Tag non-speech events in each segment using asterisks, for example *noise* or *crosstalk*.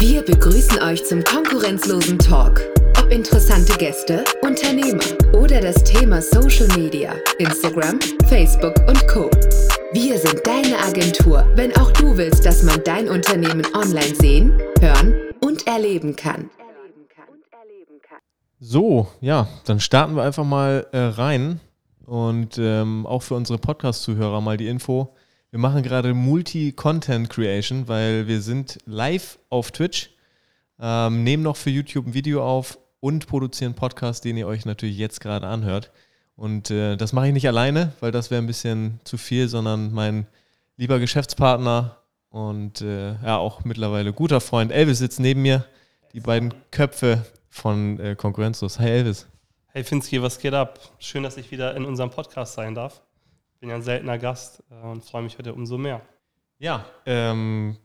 Wir begrüßen euch zum konkurrenzlosen Talk. Ob interessante Gäste, Unternehmer oder das Thema Social Media, Instagram, Facebook und Co. Wir sind deine Agentur, wenn auch du willst, dass man dein Unternehmen online sehen, hören und erleben kann. So, ja, dann starten wir einfach mal äh, rein und ähm, auch für unsere Podcast-Zuhörer mal die Info. Wir machen gerade Multi-Content Creation, weil wir sind live auf Twitch, ähm, nehmen noch für YouTube ein Video auf und produzieren Podcast, den ihr euch natürlich jetzt gerade anhört. Und äh, das mache ich nicht alleine, weil das wäre ein bisschen zu viel, sondern mein lieber Geschäftspartner und äh, ja auch mittlerweile guter Freund Elvis sitzt neben mir. Die beiden Köpfe von äh, Konkurrenzlos. Hi Elvis. Hey Finski, was geht ab? Schön, dass ich wieder in unserem Podcast sein darf bin ja ein seltener Gast äh, und freue mich heute umso mehr. Ja, ähm,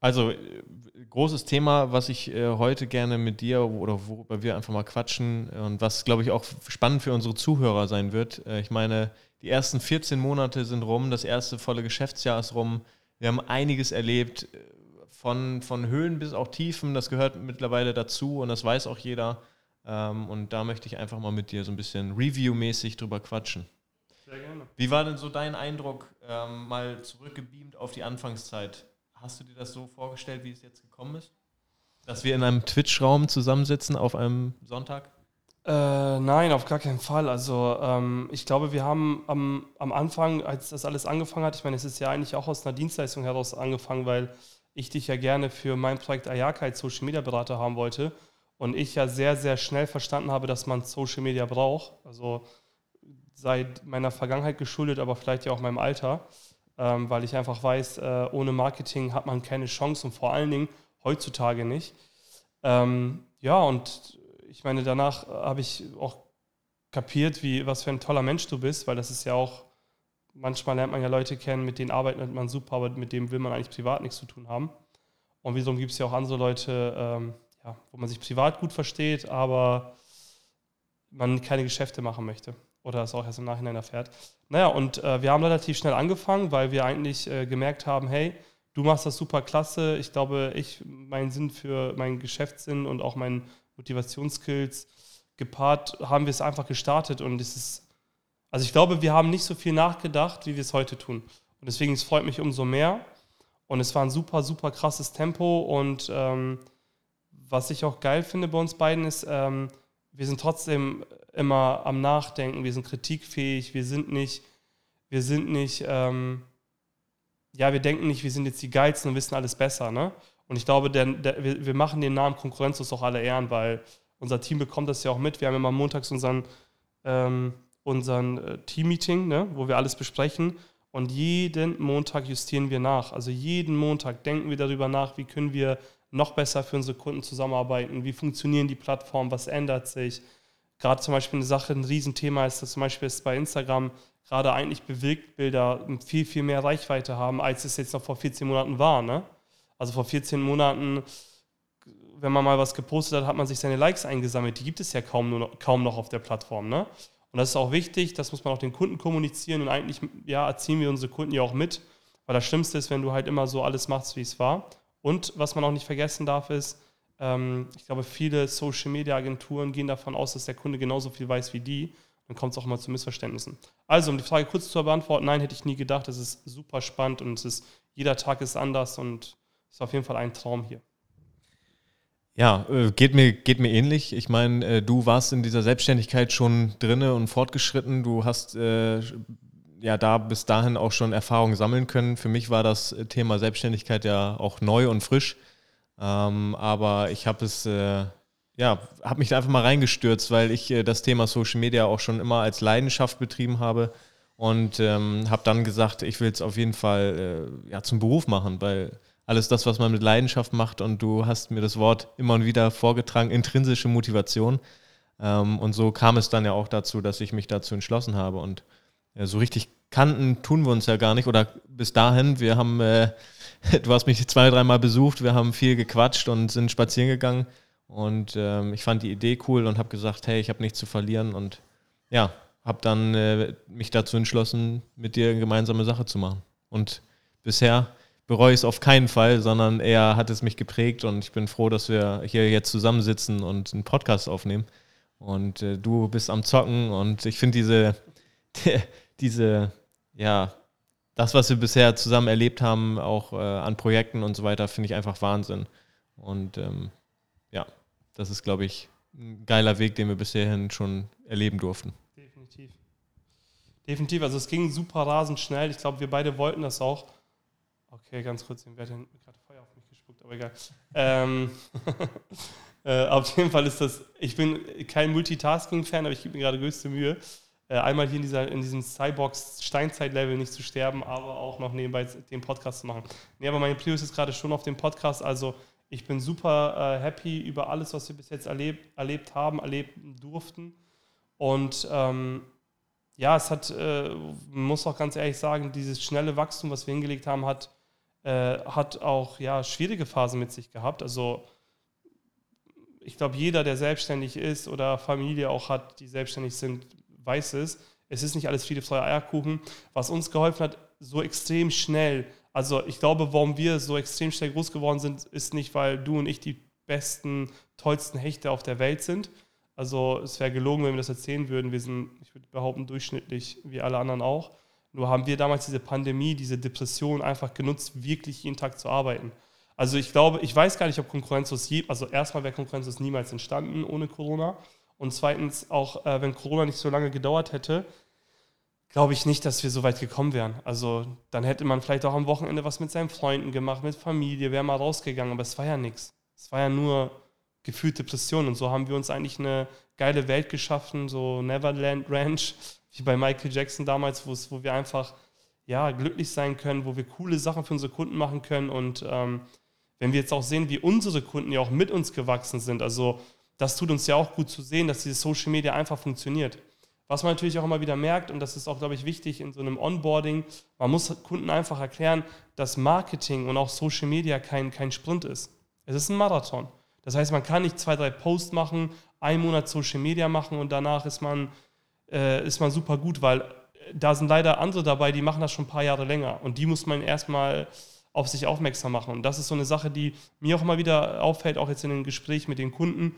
also äh, großes Thema, was ich äh, heute gerne mit dir oder worüber wir einfach mal quatschen und was, glaube ich, auch spannend für unsere Zuhörer sein wird. Äh, ich meine, die ersten 14 Monate sind rum, das erste volle Geschäftsjahr ist rum. Wir haben einiges erlebt, äh, von, von Höhen bis auch Tiefen. Das gehört mittlerweile dazu und das weiß auch jeder. Ähm, und da möchte ich einfach mal mit dir so ein bisschen Review-mäßig drüber quatschen. Sehr gerne. Wie war denn so dein Eindruck, ähm, mal zurückgebeamt auf die Anfangszeit? Hast du dir das so vorgestellt, wie es jetzt gekommen ist? Dass wir in einem Twitch-Raum zusammensitzen auf einem Sonntag? Äh, nein, auf gar keinen Fall. Also ähm, ich glaube, wir haben am, am Anfang, als das alles angefangen hat, ich meine, es ist ja eigentlich auch aus einer Dienstleistung heraus angefangen, weil ich dich ja gerne für mein Projekt Ayaka als Social Media Berater haben wollte und ich ja sehr, sehr schnell verstanden habe, dass man Social Media braucht. Also seit meiner Vergangenheit geschuldet, aber vielleicht ja auch meinem Alter, ähm, weil ich einfach weiß, äh, ohne Marketing hat man keine Chance und vor allen Dingen heutzutage nicht. Ähm, ja, und ich meine, danach habe ich auch kapiert, wie, was für ein toller Mensch du bist, weil das ist ja auch, manchmal lernt man ja Leute kennen, mit denen arbeitet man super, aber mit denen will man eigentlich privat nichts zu tun haben. Und wiederum gibt es ja auch andere Leute, ähm, ja, wo man sich privat gut versteht, aber man keine Geschäfte machen möchte oder es auch erst im Nachhinein erfährt. Naja, und äh, wir haben relativ schnell angefangen, weil wir eigentlich äh, gemerkt haben, hey, du machst das super klasse. Ich glaube, ich, meinen Sinn für meinen Geschäftssinn und auch meinen Motivationsskills gepaart, haben wir es einfach gestartet und es ist, also ich glaube, wir haben nicht so viel nachgedacht, wie wir es heute tun. Und deswegen, es freut mich umso mehr. Und es war ein super, super krasses Tempo. Und ähm, was ich auch geil finde bei uns beiden ist, ähm, wir sind trotzdem immer am Nachdenken, wir sind kritikfähig, wir sind nicht, wir sind nicht, ähm, ja, wir denken nicht, wir sind jetzt die Geilsten und wissen alles besser, ne? Und ich glaube, der, der, wir, wir, machen den Namen Konkurrenzlos auch alle Ehren, weil unser Team bekommt das ja auch mit. Wir haben immer montags unseren, ähm, unseren äh, Team-Meeting, ne? wo wir alles besprechen. Und jeden Montag justieren wir nach. Also jeden Montag denken wir darüber nach, wie können wir noch besser für unsere Kunden zusammenarbeiten, wie funktionieren die Plattformen, was ändert sich, gerade zum Beispiel eine Sache, ein Riesenthema ist, dass zum Beispiel bei Instagram gerade eigentlich Bewegtbilder viel, viel mehr Reichweite haben, als es jetzt noch vor 14 Monaten war. Ne? Also vor 14 Monaten, wenn man mal was gepostet hat, hat man sich seine Likes eingesammelt. Die gibt es ja kaum, nur noch, kaum noch auf der Plattform. Ne? Und das ist auch wichtig, das muss man auch den Kunden kommunizieren und eigentlich ja, erziehen wir unsere Kunden ja auch mit, weil das Schlimmste ist, wenn du halt immer so alles machst, wie es war. Und was man auch nicht vergessen darf, ist, ähm, ich glaube, viele Social-Media-Agenturen gehen davon aus, dass der Kunde genauso viel weiß wie die. Dann kommt es auch mal zu Missverständnissen. Also, um die Frage kurz zu beantworten, nein, hätte ich nie gedacht. Es ist super spannend und es ist, jeder Tag ist anders und es ist auf jeden Fall ein Traum hier. Ja, äh, geht mir, geht mir ähnlich. Ich meine, äh, du warst in dieser Selbstständigkeit schon drinne und fortgeschritten. Du hast äh, ja da bis dahin auch schon Erfahrungen sammeln können. Für mich war das Thema Selbstständigkeit ja auch neu und frisch. Ähm, aber ich habe es, äh, ja, habe mich da einfach mal reingestürzt, weil ich äh, das Thema Social Media auch schon immer als Leidenschaft betrieben habe und ähm, habe dann gesagt, ich will es auf jeden Fall äh, ja, zum Beruf machen, weil alles das, was man mit Leidenschaft macht und du hast mir das Wort immer und wieder vorgetragen, intrinsische Motivation. Ähm, und so kam es dann ja auch dazu, dass ich mich dazu entschlossen habe und ja, so richtig kannten tun wir uns ja gar nicht oder bis dahin, wir haben äh, *laughs* du hast mich zwei, dreimal besucht, wir haben viel gequatscht und sind spazieren gegangen. Und ähm, ich fand die Idee cool und habe gesagt, hey, ich habe nichts zu verlieren. Und ja, habe dann äh, mich dazu entschlossen, mit dir eine gemeinsame Sache zu machen. Und bisher bereue es auf keinen Fall, sondern eher hat es mich geprägt und ich bin froh, dass wir hier jetzt zusammensitzen und einen Podcast aufnehmen. Und äh, du bist am Zocken und ich finde diese, *laughs* diese, ja, das, was wir bisher zusammen erlebt haben, auch äh, an Projekten und so weiter, finde ich einfach Wahnsinn. Und ähm, ja, das ist, glaube ich, ein geiler Weg, den wir bisherhin schon erleben durften. Definitiv. Definitiv, also es ging super rasend schnell. Ich glaube, wir beide wollten das auch. Okay, ganz kurz, wer hat gerade Feuer auf mich gespuckt, aber egal. Ähm, *laughs* äh, auf jeden Fall ist das, ich bin kein Multitasking-Fan, aber ich gebe mir gerade größte Mühe, einmal hier in, dieser, in diesem Cyborgs-Steinzeit-Level nicht zu sterben, aber auch noch nebenbei den Podcast zu machen. Nee, aber meine Prio ist gerade schon auf dem Podcast, also ich bin super äh, happy über alles, was wir bis jetzt erlebt, erlebt haben, erleben durften. Und ähm, ja, es hat, äh, muss auch ganz ehrlich sagen, dieses schnelle Wachstum, was wir hingelegt haben, hat, äh, hat auch ja, schwierige Phasen mit sich gehabt. Also ich glaube, jeder, der selbstständig ist oder Familie auch hat, die selbstständig sind, weiß es. Es ist nicht alles Friede, Freude, Eierkuchen. Was uns geholfen hat, so extrem schnell also ich glaube, warum wir so extrem schnell groß geworden sind, ist nicht, weil du und ich die besten, tollsten Hechte auf der Welt sind. Also es wäre gelogen, wenn wir das erzählen würden. Wir sind, ich würde behaupten, durchschnittlich wie alle anderen auch. Nur haben wir damals diese Pandemie, diese Depression einfach genutzt, wirklich jeden Tag zu arbeiten. Also ich glaube, ich weiß gar nicht, ob Konkurrenzlos also erstmal wäre Konkurrenzlos niemals entstanden ohne Corona. Und zweitens, auch äh, wenn Corona nicht so lange gedauert hätte, glaube ich nicht, dass wir so weit gekommen wären. Also dann hätte man vielleicht auch am Wochenende was mit seinen Freunden gemacht, mit Familie, wäre mal rausgegangen, aber es war ja nichts. Es war ja nur gefühlte Depression und so haben wir uns eigentlich eine geile Welt geschaffen, so Neverland Ranch, *laughs* wie bei Michael Jackson damals, wo wir einfach ja, glücklich sein können, wo wir coole Sachen für unsere Kunden machen können und ähm, wenn wir jetzt auch sehen, wie unsere Kunden ja auch mit uns gewachsen sind, also das tut uns ja auch gut zu sehen, dass dieses Social Media einfach funktioniert. Was man natürlich auch immer wieder merkt, und das ist auch, glaube ich, wichtig in so einem Onboarding, man muss Kunden einfach erklären, dass Marketing und auch Social Media kein, kein Sprint ist. Es ist ein Marathon. Das heißt, man kann nicht zwei, drei Posts machen, einen Monat Social Media machen und danach ist man, äh, ist man super gut, weil da sind leider andere dabei, die machen das schon ein paar Jahre länger und die muss man erstmal auf sich aufmerksam machen. Und das ist so eine Sache, die mir auch immer wieder auffällt, auch jetzt in den Gesprächen mit den Kunden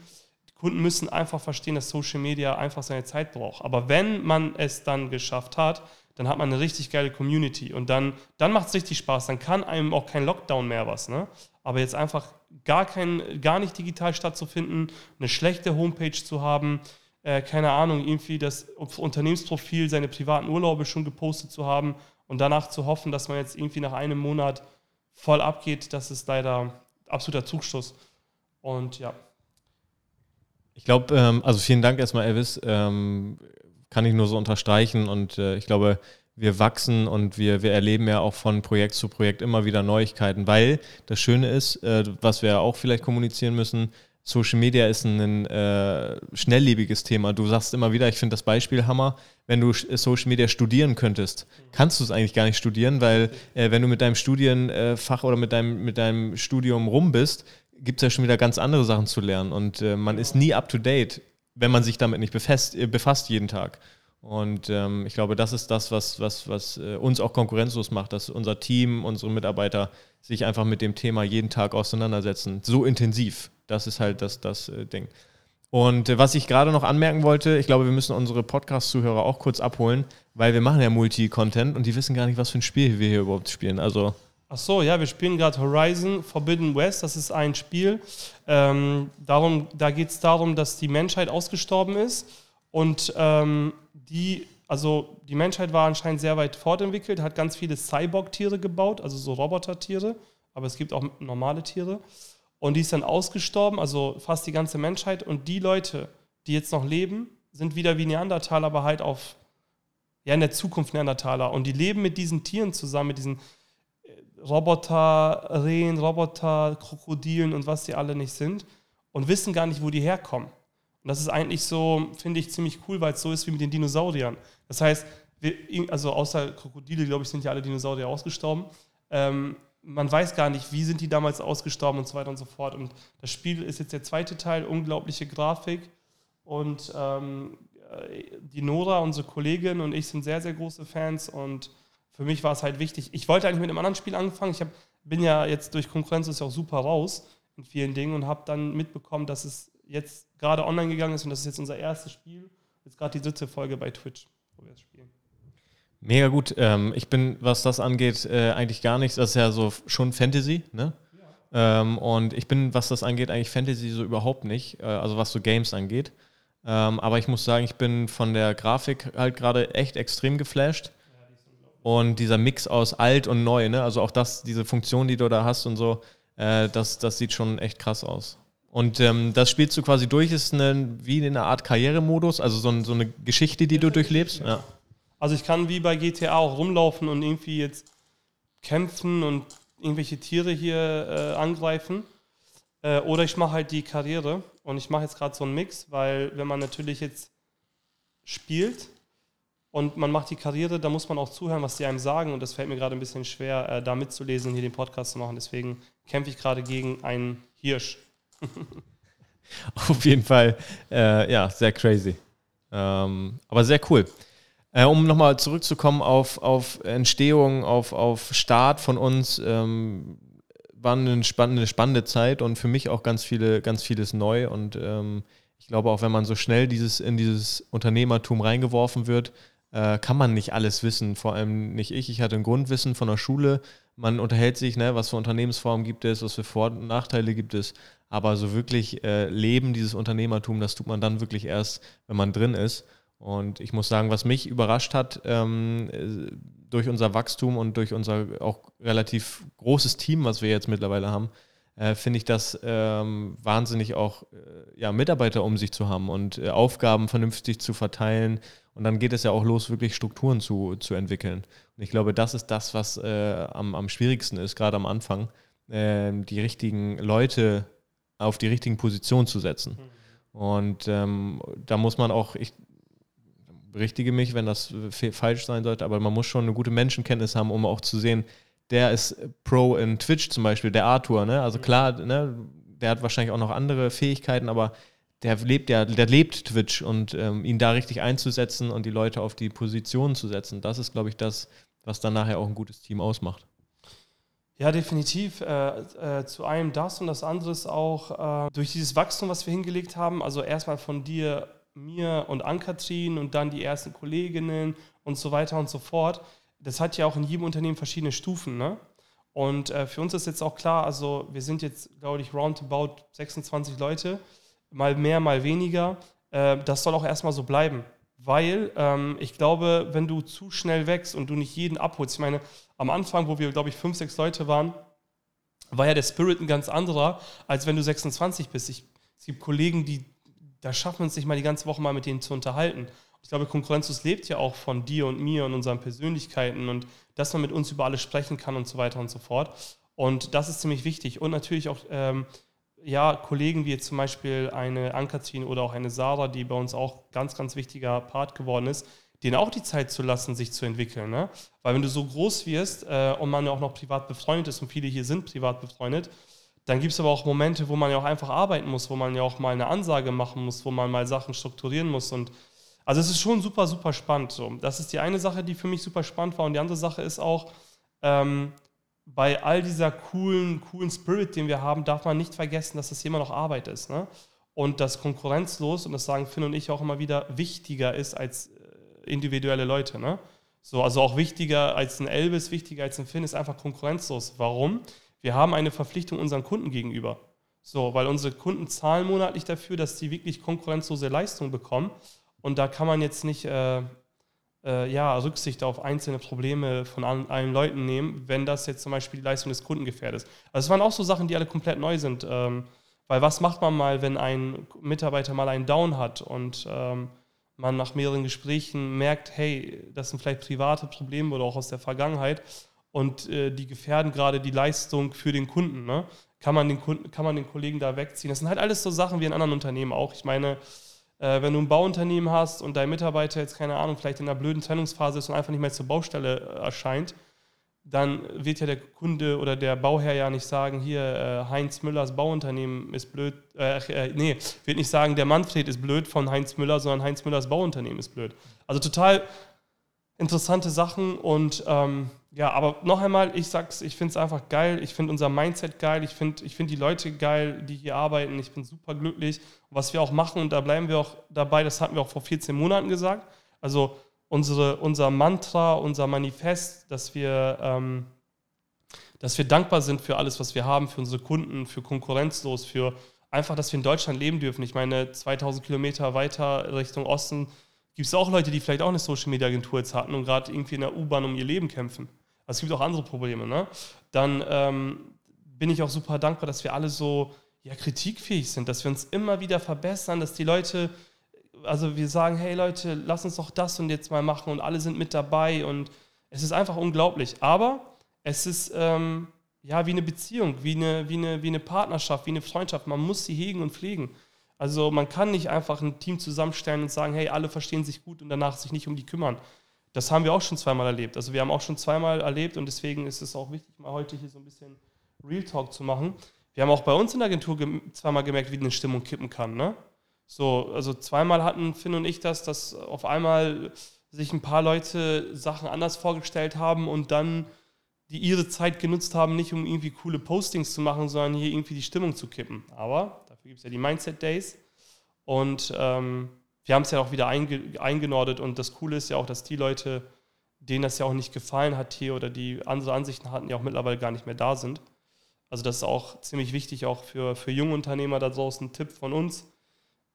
Kunden müssen einfach verstehen, dass Social Media einfach seine Zeit braucht. Aber wenn man es dann geschafft hat, dann hat man eine richtig geile Community und dann, dann macht es richtig Spaß. Dann kann einem auch kein Lockdown mehr was. Ne? Aber jetzt einfach gar, kein, gar nicht digital stattzufinden, eine schlechte Homepage zu haben, äh, keine Ahnung, irgendwie das Unternehmensprofil, seine privaten Urlaube schon gepostet zu haben und danach zu hoffen, dass man jetzt irgendwie nach einem Monat voll abgeht, das ist leider absoluter Zugstoß. Und ja. Ich glaube, ähm, also vielen Dank erstmal, Elvis. Ähm, kann ich nur so unterstreichen und äh, ich glaube, wir wachsen und wir, wir erleben ja auch von Projekt zu Projekt immer wieder Neuigkeiten, weil das Schöne ist, äh, was wir auch vielleicht kommunizieren müssen, Social Media ist ein äh, schnelllebiges Thema. Du sagst immer wieder, ich finde das Beispiel Hammer, wenn du Social Media studieren könntest, kannst du es eigentlich gar nicht studieren, weil äh, wenn du mit deinem Studienfach oder mit deinem, mit deinem Studium rum bist, gibt es ja schon wieder ganz andere Sachen zu lernen und äh, man ist nie up to date, wenn man sich damit nicht befasst, äh, befasst jeden Tag. Und ähm, ich glaube, das ist das, was, was, was äh, uns auch konkurrenzlos macht, dass unser Team, unsere Mitarbeiter sich einfach mit dem Thema jeden Tag auseinandersetzen. So intensiv. Das ist halt das, das äh, Ding. Und äh, was ich gerade noch anmerken wollte, ich glaube, wir müssen unsere Podcast-Zuhörer auch kurz abholen, weil wir machen ja Multi-Content und die wissen gar nicht, was für ein Spiel wir hier überhaupt spielen. Also Ach so, ja, wir spielen gerade Horizon Forbidden West. Das ist ein Spiel. Ähm, darum, da geht es darum, dass die Menschheit ausgestorben ist und ähm, die, also die Menschheit war anscheinend sehr weit fortentwickelt, hat ganz viele Cyborg-Tiere gebaut, also so Roboter-Tiere, aber es gibt auch normale Tiere. Und die ist dann ausgestorben, also fast die ganze Menschheit. Und die Leute, die jetzt noch leben, sind wieder wie Neandertaler, aber halt auf, ja, in der Zukunft Neandertaler. Und die leben mit diesen Tieren zusammen, mit diesen Roboter, Rehen, Roboter, Krokodilen und was sie alle nicht sind und wissen gar nicht, wo die herkommen. Und das ist eigentlich so, finde ich, ziemlich cool, weil es so ist wie mit den Dinosauriern. Das heißt, wir, also außer Krokodile, glaube ich, sind ja alle Dinosaurier ausgestorben. Ähm, man weiß gar nicht, wie sind die damals ausgestorben und so weiter und so fort. Und das Spiel ist jetzt der zweite Teil, unglaubliche Grafik. Und ähm, die Nora, unsere Kollegin und ich sind sehr, sehr große Fans und für mich war es halt wichtig. Ich wollte eigentlich mit einem anderen Spiel anfangen. Ich habe bin ja jetzt durch Konkurrenz ist ja auch super raus in vielen Dingen und habe dann mitbekommen, dass es jetzt gerade online gegangen ist und das ist jetzt unser erstes Spiel. Jetzt gerade die dritte Folge bei Twitch, wo wir es spielen. Mega gut. Ähm, ich bin, was das angeht, äh, eigentlich gar nichts. Das ist ja so schon Fantasy, ne? Ja. Ähm, und ich bin, was das angeht, eigentlich Fantasy so überhaupt nicht. Äh, also was so Games angeht. Ähm, aber ich muss sagen, ich bin von der Grafik halt gerade echt extrem geflasht. Und dieser Mix aus alt und neu, ne? Also auch das, diese Funktion, die du da hast und so, äh, das, das sieht schon echt krass aus. Und ähm, das spielst du quasi durch, ist eine, wie eine Art Karrieremodus, also so, so eine Geschichte, die du durchlebst. Ja. Also ich kann wie bei GTA auch rumlaufen und irgendwie jetzt kämpfen und irgendwelche Tiere hier äh, angreifen. Äh, oder ich mache halt die Karriere und ich mache jetzt gerade so einen Mix, weil wenn man natürlich jetzt spielt und man macht die Karriere, da muss man auch zuhören, was die einem sagen und das fällt mir gerade ein bisschen schwer, äh, da mitzulesen und hier den Podcast zu machen. Deswegen kämpfe ich gerade gegen einen Hirsch. *laughs* Auf jeden Fall, äh, ja, sehr crazy. Ähm, aber sehr cool. Äh, um nochmal zurückzukommen auf, auf Entstehung, auf, auf Start von uns, ähm, war eine spannende, spannende Zeit und für mich auch ganz viele, ganz vieles neu. Und ähm, ich glaube, auch wenn man so schnell dieses, in dieses Unternehmertum reingeworfen wird, äh, kann man nicht alles wissen. Vor allem nicht ich. Ich hatte ein Grundwissen von der Schule. Man unterhält sich, ne, was für Unternehmensformen gibt es, was für Vor- und Nachteile gibt es. Aber so wirklich äh, leben, dieses Unternehmertum, das tut man dann wirklich erst, wenn man drin ist. Und ich muss sagen, was mich überrascht hat, ähm, durch unser Wachstum und durch unser auch relativ großes Team, was wir jetzt mittlerweile haben, äh, finde ich das ähm, wahnsinnig auch, äh, ja, Mitarbeiter um sich zu haben und äh, Aufgaben vernünftig zu verteilen. Und dann geht es ja auch los, wirklich Strukturen zu, zu entwickeln. Und ich glaube, das ist das, was äh, am, am schwierigsten ist, gerade am Anfang, ähm, die richtigen Leute auf die richtigen Positionen zu setzen. Mhm. Und ähm, da muss man auch, ich, berichtige mich, wenn das falsch sein sollte, aber man muss schon eine gute Menschenkenntnis haben, um auch zu sehen, der ist Pro in Twitch zum Beispiel, der Arthur, ne? Also klar, ne, der hat wahrscheinlich auch noch andere Fähigkeiten, aber der lebt ja, der lebt Twitch und ähm, ihn da richtig einzusetzen und die Leute auf die Position zu setzen, das ist, glaube ich, das, was dann nachher auch ein gutes Team ausmacht. Ja, definitiv. Äh, äh, zu einem das und das andere ist auch äh, durch dieses Wachstum, was wir hingelegt haben, also erstmal von dir mir und Ann-Kathrin und dann die ersten Kolleginnen und so weiter und so fort. Das hat ja auch in jedem Unternehmen verschiedene Stufen. Ne? Und äh, für uns ist jetzt auch klar, also wir sind jetzt, glaube ich, roundabout 26 Leute, mal mehr, mal weniger. Äh, das soll auch erstmal so bleiben. Weil ähm, ich glaube, wenn du zu schnell wächst und du nicht jeden abholst, ich meine, am Anfang, wo wir, glaube ich, fünf, sechs Leute waren, war ja der Spirit ein ganz anderer, als wenn du 26 bist. Ich, es gibt Kollegen, die da schaffen wir uns nicht mal die ganze Woche mal mit denen zu unterhalten. Ich glaube, Konkurrenzus lebt ja auch von dir und mir und unseren Persönlichkeiten und dass man mit uns über alles sprechen kann und so weiter und so fort. Und das ist ziemlich wichtig. Und natürlich auch ähm, ja, Kollegen wie jetzt zum Beispiel eine Ankatrin oder auch eine Sarah, die bei uns auch ganz, ganz wichtiger Part geworden ist, denen auch die Zeit zu lassen, sich zu entwickeln. Ne? Weil wenn du so groß wirst äh, und man ja auch noch privat befreundet ist und viele hier sind privat befreundet, dann gibt es aber auch Momente, wo man ja auch einfach arbeiten muss, wo man ja auch mal eine Ansage machen muss, wo man mal Sachen strukturieren muss. Und also es ist schon super, super spannend. So. Das ist die eine Sache, die für mich super spannend war. Und die andere Sache ist auch, ähm, bei all dieser coolen, coolen Spirit, den wir haben, darf man nicht vergessen, dass das immer noch Arbeit ist. Ne? Und dass konkurrenzlos, und das sagen Finn und ich auch immer wieder, wichtiger ist als äh, individuelle Leute. Ne? So, also auch wichtiger als ein Elvis, wichtiger als ein Finn ist einfach konkurrenzlos. Warum? wir haben eine Verpflichtung unseren Kunden gegenüber. So, weil unsere Kunden zahlen monatlich dafür, dass sie wirklich konkurrenzlose Leistung bekommen. Und da kann man jetzt nicht äh, äh, ja, Rücksicht auf einzelne Probleme von allen, allen, Leuten nehmen, wenn das jetzt zum Beispiel die Leistung des Kunden gefährdet. Also es waren auch so Sachen, die alle komplett neu sind. Ähm, weil was macht man mal, wenn ein Mitarbeiter mal einen Down hat und ähm, man nach mehreren Gesprächen merkt, hey, das sind vielleicht private Probleme oder auch aus der Vergangenheit und äh, die gefährden gerade die Leistung für den Kunden. Ne? Kann, man den Kunden, kann man den Kollegen da wegziehen? Das sind halt alles so Sachen wie in anderen Unternehmen auch. Ich meine, wenn du ein Bauunternehmen hast und dein Mitarbeiter jetzt, keine Ahnung, vielleicht in einer blöden Trennungsphase ist und einfach nicht mehr zur Baustelle äh, erscheint, dann wird ja der Kunde oder der Bauherr ja nicht sagen, hier, äh, Heinz Müllers Bauunternehmen ist blöd. Äh, äh, nee, wird nicht sagen, der Manfred ist blöd von Heinz Müller, sondern Heinz Müllers Bauunternehmen ist blöd. Also total interessante Sachen und ähm, ja, aber noch einmal, ich sag's, ich finde es einfach geil. Ich finde unser Mindset geil. Ich finde ich find die Leute geil, die hier arbeiten. Ich bin super glücklich. Was wir auch machen, und da bleiben wir auch dabei, das hatten wir auch vor 14 Monaten gesagt. Also unsere, unser Mantra, unser Manifest, dass wir, ähm, dass wir dankbar sind für alles, was wir haben, für unsere Kunden, für konkurrenzlos, für einfach, dass wir in Deutschland leben dürfen. Ich meine, 2000 Kilometer weiter Richtung Osten gibt es auch Leute, die vielleicht auch eine Social Media Agentur jetzt hatten und gerade irgendwie in der U-Bahn um ihr Leben kämpfen. Also es gibt auch andere Probleme. Ne? Dann ähm, bin ich auch super dankbar, dass wir alle so ja, kritikfähig sind, dass wir uns immer wieder verbessern, dass die Leute, also wir sagen, hey Leute, lass uns doch das und jetzt mal machen und alle sind mit dabei und es ist einfach unglaublich. Aber es ist ähm, ja wie eine Beziehung, wie eine, wie, eine, wie eine Partnerschaft, wie eine Freundschaft. Man muss sie hegen und pflegen. Also man kann nicht einfach ein Team zusammenstellen und sagen, hey, alle verstehen sich gut und danach sich nicht um die kümmern. Das haben wir auch schon zweimal erlebt. Also wir haben auch schon zweimal erlebt und deswegen ist es auch wichtig, mal heute hier so ein bisschen Real Talk zu machen. Wir haben auch bei uns in der Agentur zweimal gemerkt, wie eine Stimmung kippen kann. Ne? So, also zweimal hatten Finn und ich das, dass auf einmal sich ein paar Leute Sachen anders vorgestellt haben und dann die ihre Zeit genutzt haben, nicht um irgendwie coole Postings zu machen, sondern hier irgendwie die Stimmung zu kippen. Aber dafür gibt es ja die Mindset Days. Und ähm, wir haben es ja auch wieder einge eingenordet und das Coole ist ja auch, dass die Leute, denen das ja auch nicht gefallen hat hier oder die andere Ansichten hatten, ja auch mittlerweile gar nicht mehr da sind. Also das ist auch ziemlich wichtig, auch für, für junge Unternehmer da draußen ein Tipp von uns.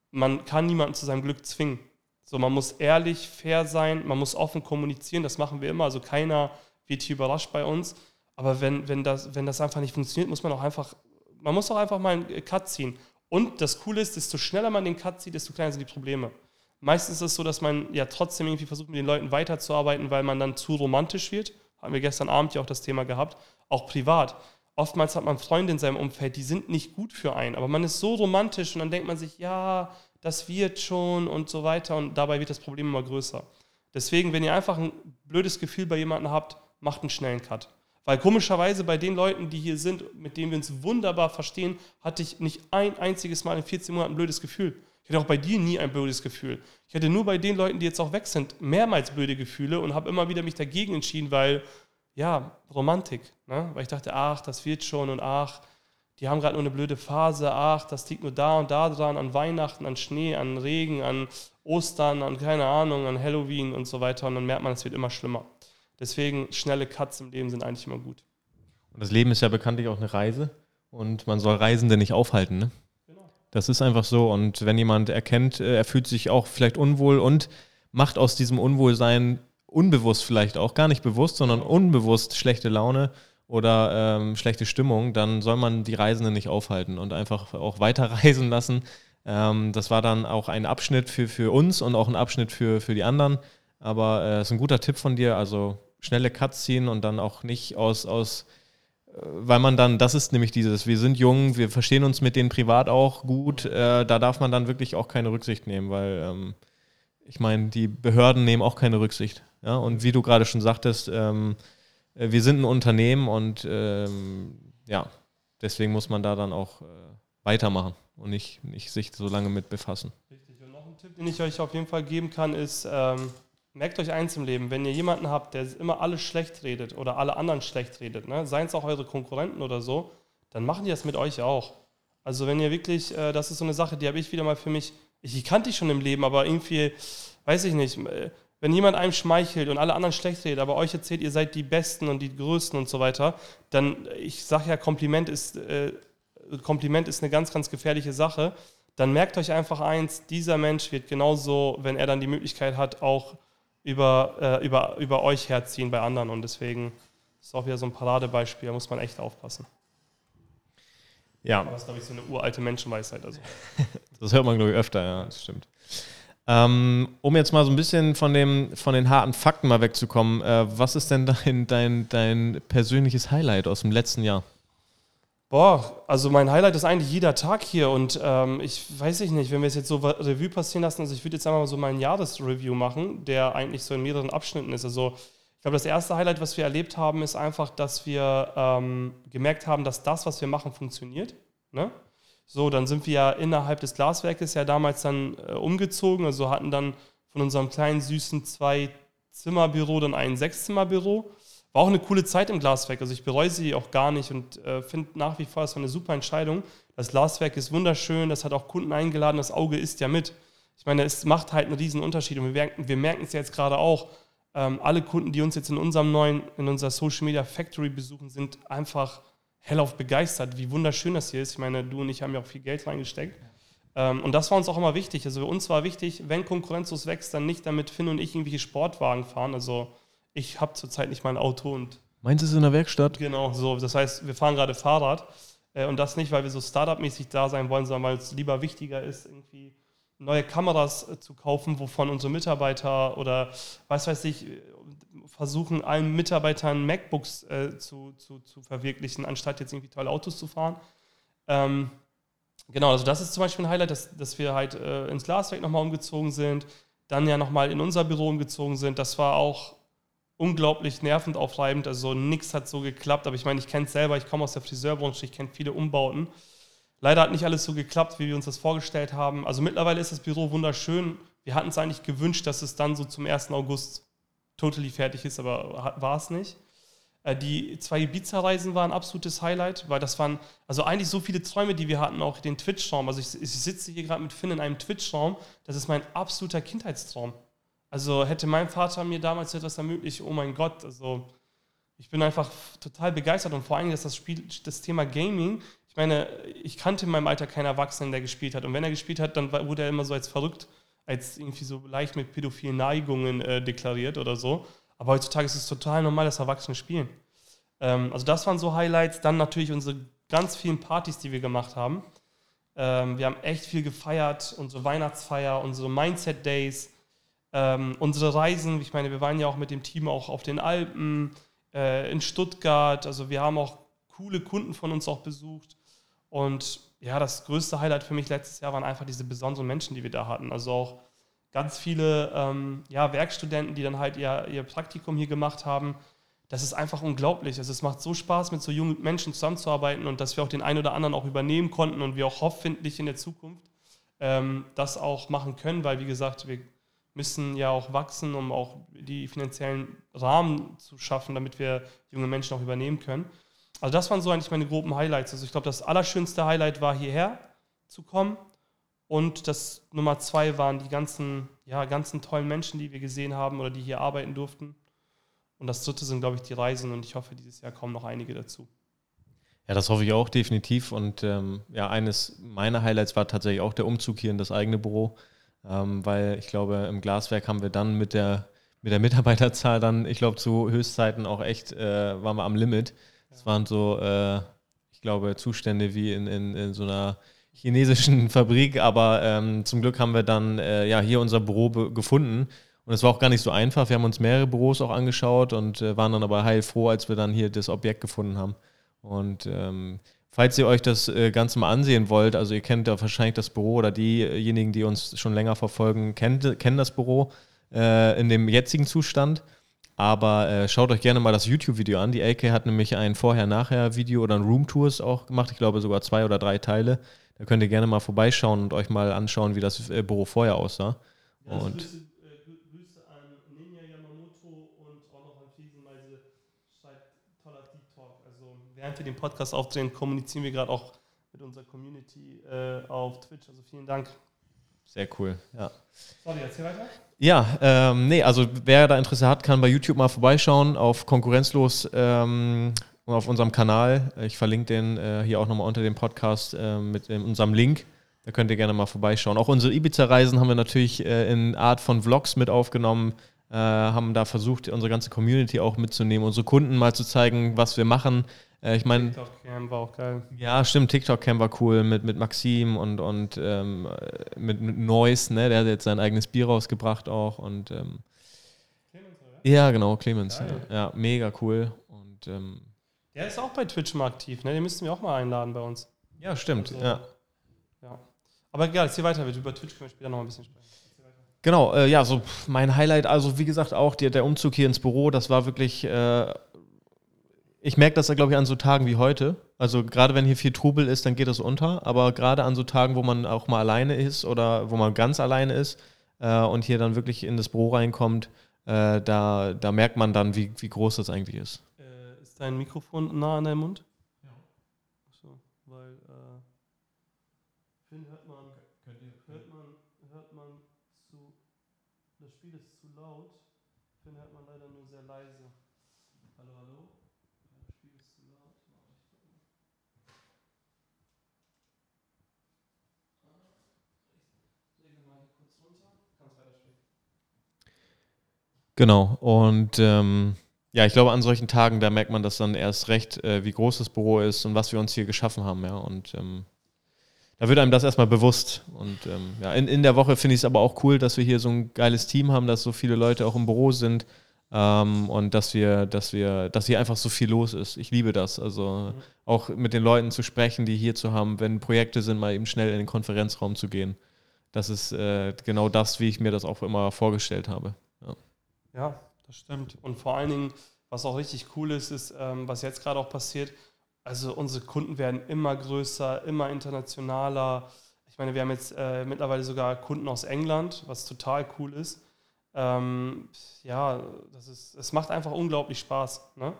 Man kann niemanden zu seinem Glück zwingen. So, man muss ehrlich, fair sein, man muss offen kommunizieren, das machen wir immer. Also keiner wird hier überrascht bei uns. Aber wenn, wenn, das, wenn das einfach nicht funktioniert, muss man auch einfach, man muss auch einfach mal einen Cut ziehen. Und das Coole ist, desto schneller man den Cut zieht, desto kleiner sind die Probleme. Meistens ist es so, dass man ja trotzdem irgendwie versucht, mit den Leuten weiterzuarbeiten, weil man dann zu romantisch wird. Haben wir gestern Abend ja auch das Thema gehabt. Auch privat. Oftmals hat man Freunde in seinem Umfeld, die sind nicht gut für einen, aber man ist so romantisch und dann denkt man sich, ja, das wird schon und so weiter und dabei wird das Problem immer größer. Deswegen, wenn ihr einfach ein blödes Gefühl bei jemandem habt, macht einen schnellen Cut. Weil komischerweise bei den Leuten, die hier sind, mit denen wir uns wunderbar verstehen, hatte ich nicht ein einziges Mal in 14 Monaten ein blödes Gefühl. Ich hatte auch bei dir nie ein blödes Gefühl. Ich hatte nur bei den Leuten, die jetzt auch weg sind, mehrmals blöde Gefühle und habe immer wieder mich dagegen entschieden, weil, ja, Romantik. Ne? Weil ich dachte, ach, das wird schon und ach, die haben gerade nur eine blöde Phase, ach, das liegt nur da und da dran, an Weihnachten, an Schnee, an Regen, an Ostern, an keine Ahnung, an Halloween und so weiter. Und dann merkt man, es wird immer schlimmer. Deswegen schnelle Cuts im Leben sind eigentlich immer gut. Und das Leben ist ja bekanntlich auch eine Reise und man soll Reisende nicht aufhalten. Ne? Genau. Das ist einfach so. Und wenn jemand erkennt, äh, er fühlt sich auch vielleicht unwohl und macht aus diesem Unwohlsein unbewusst vielleicht auch, gar nicht bewusst, sondern unbewusst schlechte Laune oder ähm, schlechte Stimmung, dann soll man die Reisenden nicht aufhalten und einfach auch weiterreisen *laughs* lassen. Ähm, das war dann auch ein Abschnitt für, für uns und auch ein Abschnitt für, für die anderen. Aber es äh, ist ein guter Tipp von dir. Also schnelle Cuts ziehen und dann auch nicht aus, aus äh, weil man dann, das ist nämlich dieses, wir sind jung, wir verstehen uns mit denen privat auch gut, äh, da darf man dann wirklich auch keine Rücksicht nehmen, weil ähm, ich meine, die Behörden nehmen auch keine Rücksicht. Ja? Und wie du gerade schon sagtest, ähm, äh, wir sind ein Unternehmen und ähm, ja, deswegen muss man da dann auch äh, weitermachen und nicht, nicht sich so lange mit befassen. Richtig. Und noch ein Tipp, den ich euch auf jeden Fall geben kann, ist, ähm, merkt euch eins im Leben, wenn ihr jemanden habt, der immer alles schlecht redet oder alle anderen schlecht redet, ne, seien es auch eure Konkurrenten oder so, dann machen die das mit euch auch. Also wenn ihr wirklich, äh, das ist so eine Sache, die habe ich wieder mal für mich, ich, kannte ich schon im Leben, aber irgendwie, weiß ich nicht, äh, wenn jemand einem schmeichelt und alle anderen schlecht redet, aber euch erzählt, ihr seid die Besten und die Größten und so weiter, dann, ich sage ja, Kompliment ist, äh, Kompliment ist eine ganz, ganz gefährliche Sache. Dann merkt euch einfach eins, dieser Mensch wird genauso, wenn er dann die Möglichkeit hat, auch über, äh, über, über euch herziehen bei anderen. Und deswegen ist auch wieder so ein Paradebeispiel, da muss man echt aufpassen. Ja. Aber das ist, glaube ich, so eine uralte Menschenweisheit. Also. *laughs* das hört man, glaube ich, öfter, ja, das stimmt. Ähm, um jetzt mal so ein bisschen von, dem, von den harten Fakten mal wegzukommen, äh, was ist denn dein, dein, dein persönliches Highlight aus dem letzten Jahr? Boah, also mein Highlight ist eigentlich jeder Tag hier und ähm, ich weiß ich nicht, wenn wir es jetzt so Revue passieren lassen, also ich würde jetzt einmal so meinen Jahresreview machen, der eigentlich so in mehreren Abschnitten ist. Also ich glaube, das erste Highlight, was wir erlebt haben, ist einfach, dass wir ähm, gemerkt haben, dass das, was wir machen, funktioniert. Ne? So, dann sind wir ja innerhalb des Glaswerkes ja damals dann äh, umgezogen, also hatten dann von unserem kleinen süßen zwei Zimmerbüro dann ein Sechszimmerbüro war auch eine coole Zeit im Glaswerk. Also ich bereue sie auch gar nicht und äh, finde nach wie vor, es war eine super Entscheidung. Das Glaswerk ist wunderschön, das hat auch Kunden eingeladen, das Auge isst ja mit. Ich meine, es macht halt einen riesen Unterschied und wir merken, wir merken es jetzt gerade auch. Ähm, alle Kunden, die uns jetzt in unserem neuen, in unserer Social Media Factory besuchen, sind einfach hellauf begeistert, wie wunderschön das hier ist. Ich meine, du und ich haben ja auch viel Geld reingesteckt. Ähm, und das war uns auch immer wichtig. Also für uns war wichtig, wenn konkurrenzlos wächst, dann nicht damit Finn und ich irgendwelche Sportwagen fahren. Also ich habe zurzeit nicht mein Auto und. Meinst du es in der Werkstatt? Genau, so. Das heißt, wir fahren gerade Fahrrad. Äh, und das nicht, weil wir so Startup-mäßig da sein wollen, sondern weil es lieber wichtiger ist, irgendwie neue Kameras äh, zu kaufen, wovon unsere Mitarbeiter oder was weiß ich, versuchen, allen Mitarbeitern MacBooks äh, zu, zu, zu verwirklichen, anstatt jetzt irgendwie tolle Autos zu fahren. Ähm, genau, also das ist zum Beispiel ein Highlight, dass, dass wir halt äh, ins Glaswerk nochmal umgezogen sind, dann ja nochmal in unser Büro umgezogen sind. Das war auch unglaublich nervend aufreibend. Also nichts hat so geklappt, aber ich meine, ich kenne es selber, ich komme aus der Friseurbranche, ich kenne viele Umbauten. Leider hat nicht alles so geklappt, wie wir uns das vorgestellt haben. Also mittlerweile ist das Büro wunderschön. Wir hatten es eigentlich gewünscht, dass es dann so zum 1. August totally fertig ist, aber war es nicht. Äh, die zwei Ibiza-Reisen waren ein absolutes Highlight, weil das waren also eigentlich so viele Träume, die wir hatten, auch den Twitch-Raum. Also ich, ich sitze hier gerade mit Finn in einem Twitch-Raum, das ist mein absoluter Kindheitstraum. Also hätte mein Vater mir damals etwas ermöglicht, oh mein Gott, also ich bin einfach total begeistert und vor allem, dass das Spiel, das Thema Gaming, ich meine, ich kannte in meinem Alter keinen Erwachsenen, der gespielt hat. Und wenn er gespielt hat, dann wurde er immer so als verrückt als irgendwie so leicht mit pädophilen Neigungen äh, deklariert oder so. Aber heutzutage ist es total normal, dass Erwachsene spielen. Ähm, also das waren so Highlights. Dann natürlich unsere ganz vielen Partys, die wir gemacht haben. Ähm, wir haben echt viel gefeiert, unsere Weihnachtsfeier, unsere Mindset Days, ähm, unsere Reisen. Ich meine, wir waren ja auch mit dem Team auch auf den Alpen, äh, in Stuttgart. Also wir haben auch coole Kunden von uns auch besucht. Und ja, das größte Highlight für mich letztes Jahr waren einfach diese besonderen Menschen, die wir da hatten. Also auch ganz viele ähm, ja, Werkstudenten, die dann halt ihr, ihr Praktikum hier gemacht haben. Das ist einfach unglaublich. Also es macht so Spaß, mit so jungen Menschen zusammenzuarbeiten und dass wir auch den einen oder anderen auch übernehmen konnten und wir auch hoffentlich in der Zukunft ähm, das auch machen können, weil wie gesagt, wir müssen ja auch wachsen, um auch die finanziellen Rahmen zu schaffen, damit wir junge Menschen auch übernehmen können. Also das waren so eigentlich meine groben Highlights. Also ich glaube, das allerschönste Highlight war hierher zu kommen. Und das Nummer zwei waren die ganzen, ja, ganzen tollen Menschen, die wir gesehen haben oder die hier arbeiten durften. Und das dritte sind, glaube ich, die Reisen. Und ich hoffe, dieses Jahr kommen noch einige dazu. Ja, das hoffe ich auch definitiv. Und ähm, ja, eines meiner Highlights war tatsächlich auch der Umzug hier in das eigene Büro. Ähm, weil ich glaube, im Glaswerk haben wir dann mit der, mit der Mitarbeiterzahl dann, ich glaube, zu Höchstzeiten auch echt, äh, waren wir am Limit. Es waren so, äh, ich glaube, Zustände wie in, in, in so einer chinesischen *laughs* Fabrik, aber ähm, zum Glück haben wir dann äh, ja hier unser Büro gefunden. Und es war auch gar nicht so einfach. Wir haben uns mehrere Büros auch angeschaut und äh, waren dann aber heilfroh, als wir dann hier das Objekt gefunden haben. Und ähm, falls ihr euch das äh, Ganze mal ansehen wollt, also ihr kennt ja wahrscheinlich das Büro oder diejenigen, die uns schon länger verfolgen, kennt, kennen das Büro äh, in dem jetzigen Zustand. Aber äh, schaut euch gerne mal das YouTube-Video an. Die AK hat nämlich ein Vorher-Nachher-Video oder ein Room-Tours auch gemacht. Ich glaube sogar zwei oder drei Teile. Da könnt ihr gerne mal vorbeischauen und euch mal anschauen, wie das äh, Büro vorher aussah. Ja, also und Grüße, äh, Grüße, an Ninja Yamamoto und auch noch an Fliesenweise. Schreibt toller Deep Talk. Also während wir den Podcast aufdrehen, kommunizieren wir gerade auch mit unserer Community äh, auf Twitch. Also vielen Dank. Sehr cool, ja. Sorry, erzähl weiter. Ja, ähm, nee, also wer da Interesse hat, kann bei YouTube mal vorbeischauen auf Konkurrenzlos ähm, auf unserem Kanal. Ich verlinke den äh, hier auch nochmal unter dem Podcast äh, mit in unserem Link. Da könnt ihr gerne mal vorbeischauen. Auch unsere Ibiza-Reisen haben wir natürlich äh, in Art von Vlogs mit aufgenommen. Äh, haben da versucht, unsere ganze Community auch mitzunehmen, unsere Kunden mal zu zeigen, was wir machen. Äh, ich meine. TikTok-Cam war auch geil. Ja, stimmt, TikTok-Cam war cool mit, mit Maxim und, und ähm, mit, mit Noise, ne? Der hat jetzt sein eigenes Bier rausgebracht auch. Und ähm, Clemens, oder? Ja, genau, Clemens. Ja. ja. mega cool. Und ähm, der ist auch bei Twitch mal aktiv, ne? Den müssten wir auch mal einladen bei uns. Ja, stimmt, also, ja. ja. Aber egal, erzähl weiter, über Twitch können wir später noch ein bisschen sprechen. Genau, äh, ja, so mein Highlight, also wie gesagt, auch der, der Umzug hier ins Büro, das war wirklich äh, ich merke das, glaube ich, an so Tagen wie heute. Also gerade wenn hier viel Trubel ist, dann geht das unter. Aber gerade an so Tagen, wo man auch mal alleine ist oder wo man ganz alleine ist äh, und hier dann wirklich in das Büro reinkommt, äh, da, da merkt man dann, wie, wie groß das eigentlich ist. Äh, ist dein Mikrofon nah an deinem Mund? Ja. So, weil äh, Finn hört man, hört man, hört man zu, das Spiel ist zu laut. Finn hört man leider nur sehr leise. Hallo, hallo? Das Spiel ist zu laut. Genau, und ähm, ja, ich glaube, an solchen Tagen, da merkt man das dann erst recht, äh, wie groß das Büro ist und was wir uns hier geschaffen haben, ja. Und ähm, da wird einem das erstmal bewusst. Und ähm, ja, in, in der Woche finde ich es aber auch cool, dass wir hier so ein geiles Team haben, dass so viele Leute auch im Büro sind ähm, und dass wir, dass wir, dass hier einfach so viel los ist. Ich liebe das. Also mhm. auch mit den Leuten zu sprechen, die hier zu haben, wenn Projekte sind, mal eben schnell in den Konferenzraum zu gehen. Das ist äh, genau das, wie ich mir das auch immer vorgestellt habe. Ja. Das stimmt. Und vor allen Dingen, was auch richtig cool ist, ist, ähm, was jetzt gerade auch passiert, also unsere Kunden werden immer größer, immer internationaler. Ich meine, wir haben jetzt äh, mittlerweile sogar Kunden aus England, was total cool ist. Ähm, ja, das ist, es macht einfach unglaublich Spaß, ne?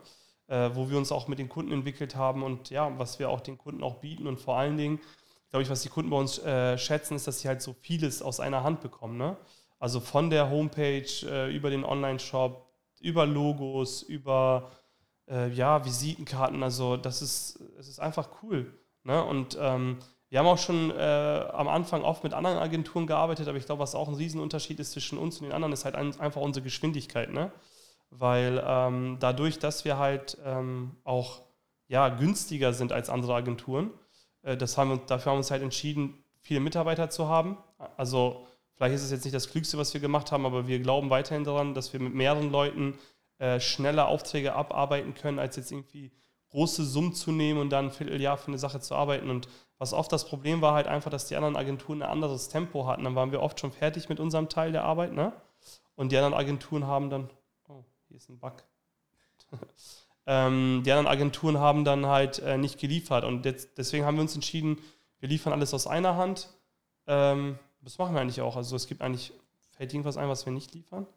äh, wo wir uns auch mit den Kunden entwickelt haben und ja, was wir auch den Kunden auch bieten und vor allen Dingen, glaube ich, was die Kunden bei uns äh, schätzen, ist, dass sie halt so vieles aus einer Hand bekommen. Ne? Also von der Homepage äh, über den Online-Shop, über Logos, über äh, ja, Visitenkarten. Also das ist, es ist einfach cool. Ne? Und ähm, wir haben auch schon äh, am Anfang oft mit anderen Agenturen gearbeitet, aber ich glaube, was auch ein Riesenunterschied ist zwischen uns und den anderen, ist halt ein, einfach unsere Geschwindigkeit. Ne? Weil ähm, dadurch, dass wir halt ähm, auch ja, günstiger sind als andere Agenturen, äh, das haben wir, dafür haben wir uns halt entschieden, viele Mitarbeiter zu haben. Also Vielleicht ist es jetzt nicht das Klügste, was wir gemacht haben, aber wir glauben weiterhin daran, dass wir mit mehreren Leuten äh, schneller Aufträge abarbeiten können, als jetzt irgendwie große Summen zu nehmen und dann ein Vierteljahr für eine Sache zu arbeiten. Und was oft das Problem war, halt einfach, dass die anderen Agenturen ein anderes Tempo hatten. Dann waren wir oft schon fertig mit unserem Teil der Arbeit, ne? Und die anderen Agenturen haben dann, oh, hier ist ein Bug. *laughs* ähm, die anderen Agenturen haben dann halt äh, nicht geliefert. Und jetzt, deswegen haben wir uns entschieden, wir liefern alles aus einer Hand. Ähm, das machen wir eigentlich auch. Also es gibt eigentlich, fällt irgendwas ein, was wir nicht liefern?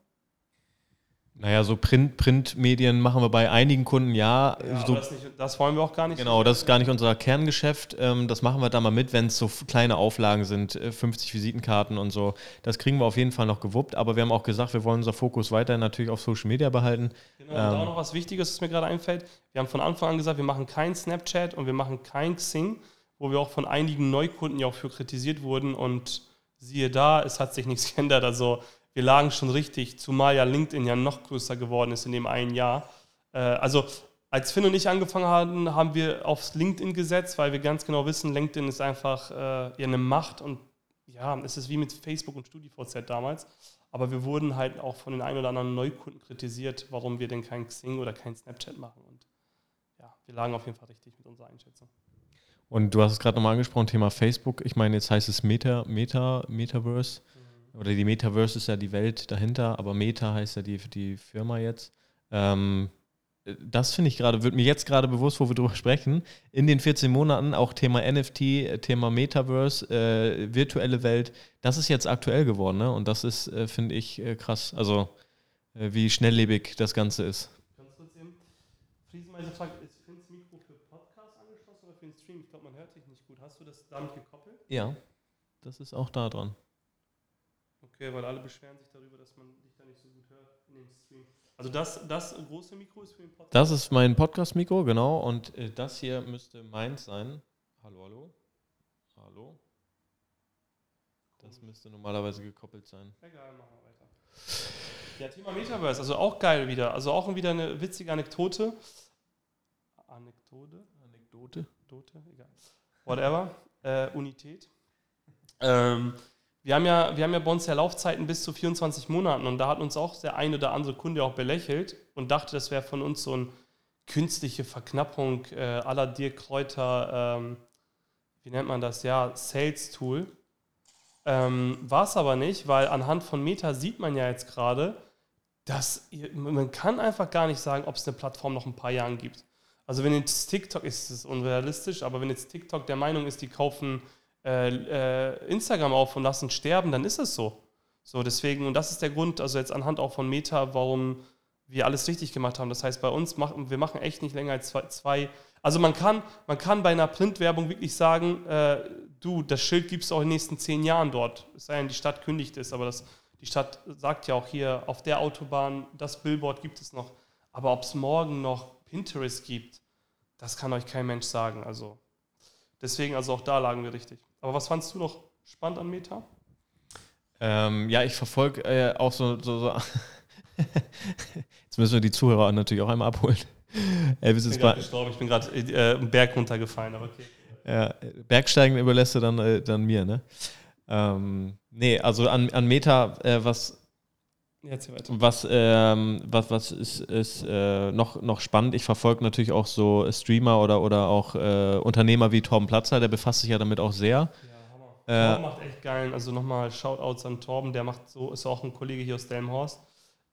Naja, so Print, Printmedien machen wir bei einigen Kunden ja. ja so, das, nicht, das, wollen wir auch gar nicht. Genau, das ist gar nicht unser Kerngeschäft. Ähm, das machen wir da mal mit, wenn es so kleine Auflagen sind, 50 äh, Visitenkarten und so. Das kriegen wir auf jeden Fall noch gewuppt. Aber wir haben auch gesagt, wir wollen unser Fokus weiterhin natürlich auf Social Media behalten. Genau, und ähm, auch noch was Wichtiges, was mir gerade einfällt. Wir haben von Anfang an gesagt, wir machen kein Snapchat und wir machen kein Xing, wo wir auch von einigen Neukunden ja auch für kritisiert wurden und siehe da, es hat sich nichts *laughs* geändert. Also wir lagen schon richtig, zumal ja LinkedIn ja noch größer geworden ist in dem einen Jahr. Äh, also als Finn und ich angefangen haben, haben wir aufs LinkedIn gesetzt, weil wir ganz genau wissen, LinkedIn ist einfach äh, ja, eine Macht und ja, es ist wie mit Facebook und StudiVZ damals. Aber wir wurden halt auch von den ein oder anderen Neukunden kritisiert, warum wir denn kein Xing oder kein Snapchat machen. Und ja, wir lagen auf jeden Fall richtig mit unserer Einschätzung. Und du hast es gerade nochmal angesprochen, Thema Facebook. Ich meine, jetzt heißt es Meta, Meta, Metaverse. Mhm. Oder die Metaverse ist ja die Welt dahinter, aber Meta heißt ja die, die Firma jetzt. Ähm, das finde ich gerade, wird mir jetzt gerade bewusst, wo wir drüber sprechen. In den 14 Monaten auch Thema NFT, Thema Metaverse, äh, virtuelle Welt, das ist jetzt aktuell geworden, ne? Und das ist, äh, finde ich, äh, krass. Also, äh, wie schnelllebig das Ganze ist. Ganz kurz eben. Friesenmeister fragt, ist Stream. Ich glaube, man hört dich nicht gut. Hast du das damit gekoppelt? Ja, das ist auch da dran. Okay, weil alle beschweren sich darüber, dass man dich da nicht so gut hört in dem Stream. Also das, das große Mikro ist für den Podcast? Das ist mein Podcast-Mikro, genau. Und äh, das hier müsste meins sein. Hallo, hallo. Hallo. Das müsste normalerweise gekoppelt sein. Egal, machen wir weiter. Ja, Thema Metaverse, also auch geil wieder. Also auch wieder eine witzige Anekdote. Anekdote? Anekdote? Dote, egal. Whatever. Äh, Unität. Ähm, wir haben, ja, wir haben ja bei uns ja Laufzeiten bis zu 24 Monaten und da hat uns auch der eine oder andere Kunde auch belächelt und dachte, das wäre von uns so eine künstliche Verknappung äh, aller Dirk Kräuter, ähm, wie nennt man das, ja, Sales Tool. Ähm, War es aber nicht, weil anhand von Meta sieht man ja jetzt gerade, dass man kann einfach gar nicht sagen, ob es eine Plattform noch ein paar Jahren gibt. Also wenn jetzt TikTok, ist es unrealistisch, aber wenn jetzt TikTok der Meinung ist, die kaufen äh, äh, Instagram auf und lassen sterben, dann ist es so. So, deswegen, und das ist der Grund, also jetzt anhand auch von Meta, warum wir alles richtig gemacht haben. Das heißt, bei uns machen wir machen echt nicht länger als zwei, zwei also man kann, man kann bei einer Printwerbung wirklich sagen, äh, du, das Schild gibt es auch in den nächsten zehn Jahren dort. Es sei denn, die Stadt kündigt es, aber das, die Stadt sagt ja auch hier, auf der Autobahn, das Billboard gibt es noch. Aber ob es morgen noch Pinterest gibt, das kann euch kein Mensch sagen. Also deswegen, also auch da lagen wir richtig. Aber was fandst du noch spannend an Meta? Ähm, ja, ich verfolge äh, auch so, so, so *laughs* Jetzt müssen wir die Zuhörer natürlich auch einmal abholen. *laughs* Elvis ist bei. Ich bin gerade äh, einen Berg runtergefallen, aber okay. Ja, Bergsteigen überlässt du dann, äh, dann mir, ne? Ähm, nee, also an, an Meta, äh, was. Was, ähm, was, was ist, ist äh, noch, noch spannend? Ich verfolge natürlich auch so Streamer oder, oder auch äh, Unternehmer wie Torben Platzer, der befasst sich ja damit auch sehr. Ja, Torben macht echt geilen, also nochmal Shoutouts an Torben, der macht so, ist auch ein Kollege hier aus Delmhorst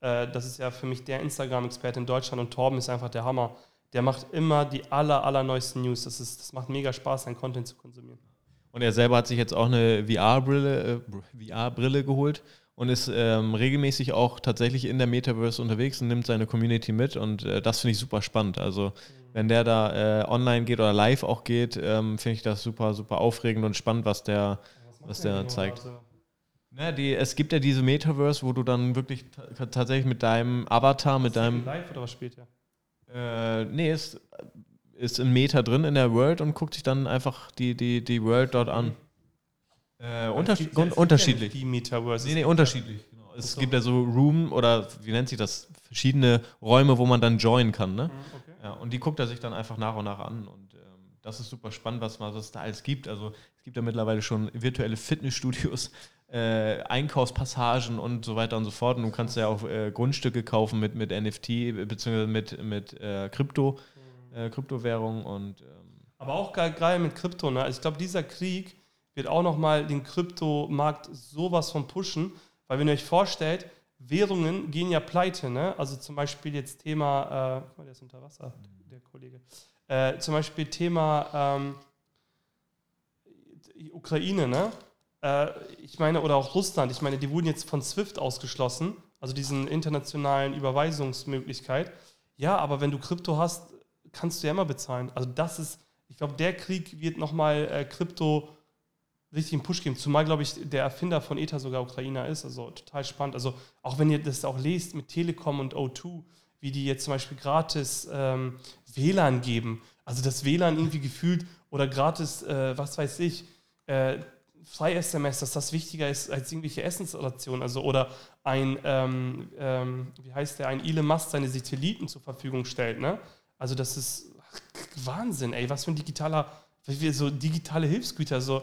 äh, das ist ja für mich der Instagram-Experte in Deutschland und Torben ist einfach der Hammer. Der macht immer die aller, allerneuesten News. Das, ist, das macht mega Spaß, seinen Content zu konsumieren. Und er selber hat sich jetzt auch eine VR-Brille äh, VR geholt und ist ähm, regelmäßig auch tatsächlich in der Metaverse unterwegs und nimmt seine Community mit und äh, das finde ich super spannend. Also mhm. wenn der da äh, online geht oder live auch geht, ähm, finde ich das super, super aufregend und spannend, was der, was, was der genau zeigt. Also ja, die, es gibt ja diese Metaverse, wo du dann wirklich tatsächlich mit deinem Avatar, mit deinem. Live oder was spielt er? Äh, nee, ist, ist ein Meta drin in der World und guckt sich dann einfach die, die, die World dort an. Äh, ja, unterschiedlich. Die Metaverse. Nee, nee, unterschiedlich. Genau. Es so. gibt ja so Room oder wie nennt sich das? Verschiedene Räume, wo man dann joinen kann. Ne? Mhm, okay. Ja, und die guckt er sich dann einfach nach und nach an. Und ähm, das ist super spannend, was, was es da alles gibt. Also es gibt ja mittlerweile schon virtuelle Fitnessstudios, *laughs* äh, Einkaufspassagen und so weiter und so fort. Und du kannst ja auch äh, Grundstücke kaufen mit, mit NFT beziehungsweise mit, mit äh, Krypto, mhm. äh, Kryptowährung und ähm aber auch gerade mit Krypto, ne? Also ich glaube, dieser Krieg wird auch nochmal den Kryptomarkt sowas von pushen, weil wenn ihr euch vorstellt, Währungen gehen ja pleite, ne? Also zum Beispiel jetzt Thema, äh, der ist unter Wasser, der Kollege. Äh, zum Beispiel Thema ähm, Ukraine, ne? Äh, ich meine, oder auch Russland, ich meine, die wurden jetzt von SWIFT ausgeschlossen, also diesen internationalen Überweisungsmöglichkeit. Ja, aber wenn du Krypto hast, kannst du ja immer bezahlen. Also das ist, ich glaube, der Krieg wird nochmal äh, Krypto richtig einen Push geben. Zumal, glaube ich, der Erfinder von Ether sogar Ukrainer ist. Also total spannend. Also auch wenn ihr das auch lest mit Telekom und O2, wie die jetzt zum Beispiel gratis ähm, WLAN geben. Also das WLAN irgendwie gefühlt oder gratis, äh, was weiß ich, äh, Frei-SMS, dass das wichtiger ist als irgendwelche Essensrationen. Also, oder ein, ähm, ähm, wie heißt der, ein Elon Musk seine Satelliten zur Verfügung stellt. Ne? Also, das ist Wahnsinn, ey, was für ein digitaler, so digitale Hilfsgüter, so.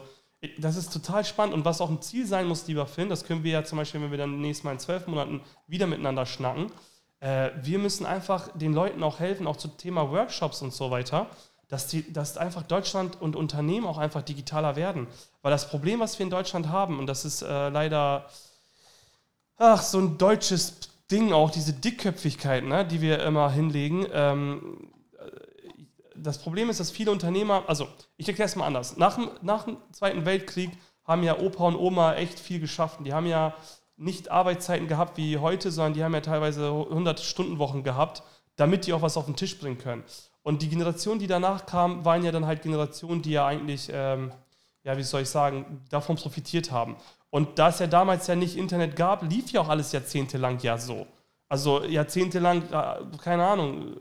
Das ist total spannend und was auch ein Ziel sein muss, lieber Finn, das können wir ja zum Beispiel, wenn wir dann nächstes Mal in zwölf Monaten wieder miteinander schnacken, äh, wir müssen einfach den Leuten auch helfen, auch zum Thema Workshops und so weiter, dass, die, dass einfach Deutschland und Unternehmen auch einfach digitaler werden. Weil das Problem, was wir in Deutschland haben, und das ist äh, leider ach, so ein deutsches Ding auch, diese Dickköpfigkeit, ne, die wir immer hinlegen. Ähm, das Problem ist, dass viele Unternehmer, also ich erkläre es mal anders. Nach, nach dem Zweiten Weltkrieg haben ja Opa und Oma echt viel geschaffen. Die haben ja nicht Arbeitszeiten gehabt wie heute, sondern die haben ja teilweise 100 Stunden Wochen gehabt, damit die auch was auf den Tisch bringen können. Und die Generation, die danach kam, waren ja dann halt Generationen, die ja eigentlich, ähm, ja, wie soll ich sagen, davon profitiert haben. Und da es ja damals ja nicht Internet gab, lief ja auch alles jahrzehntelang ja so. Also jahrzehntelang, äh, keine Ahnung,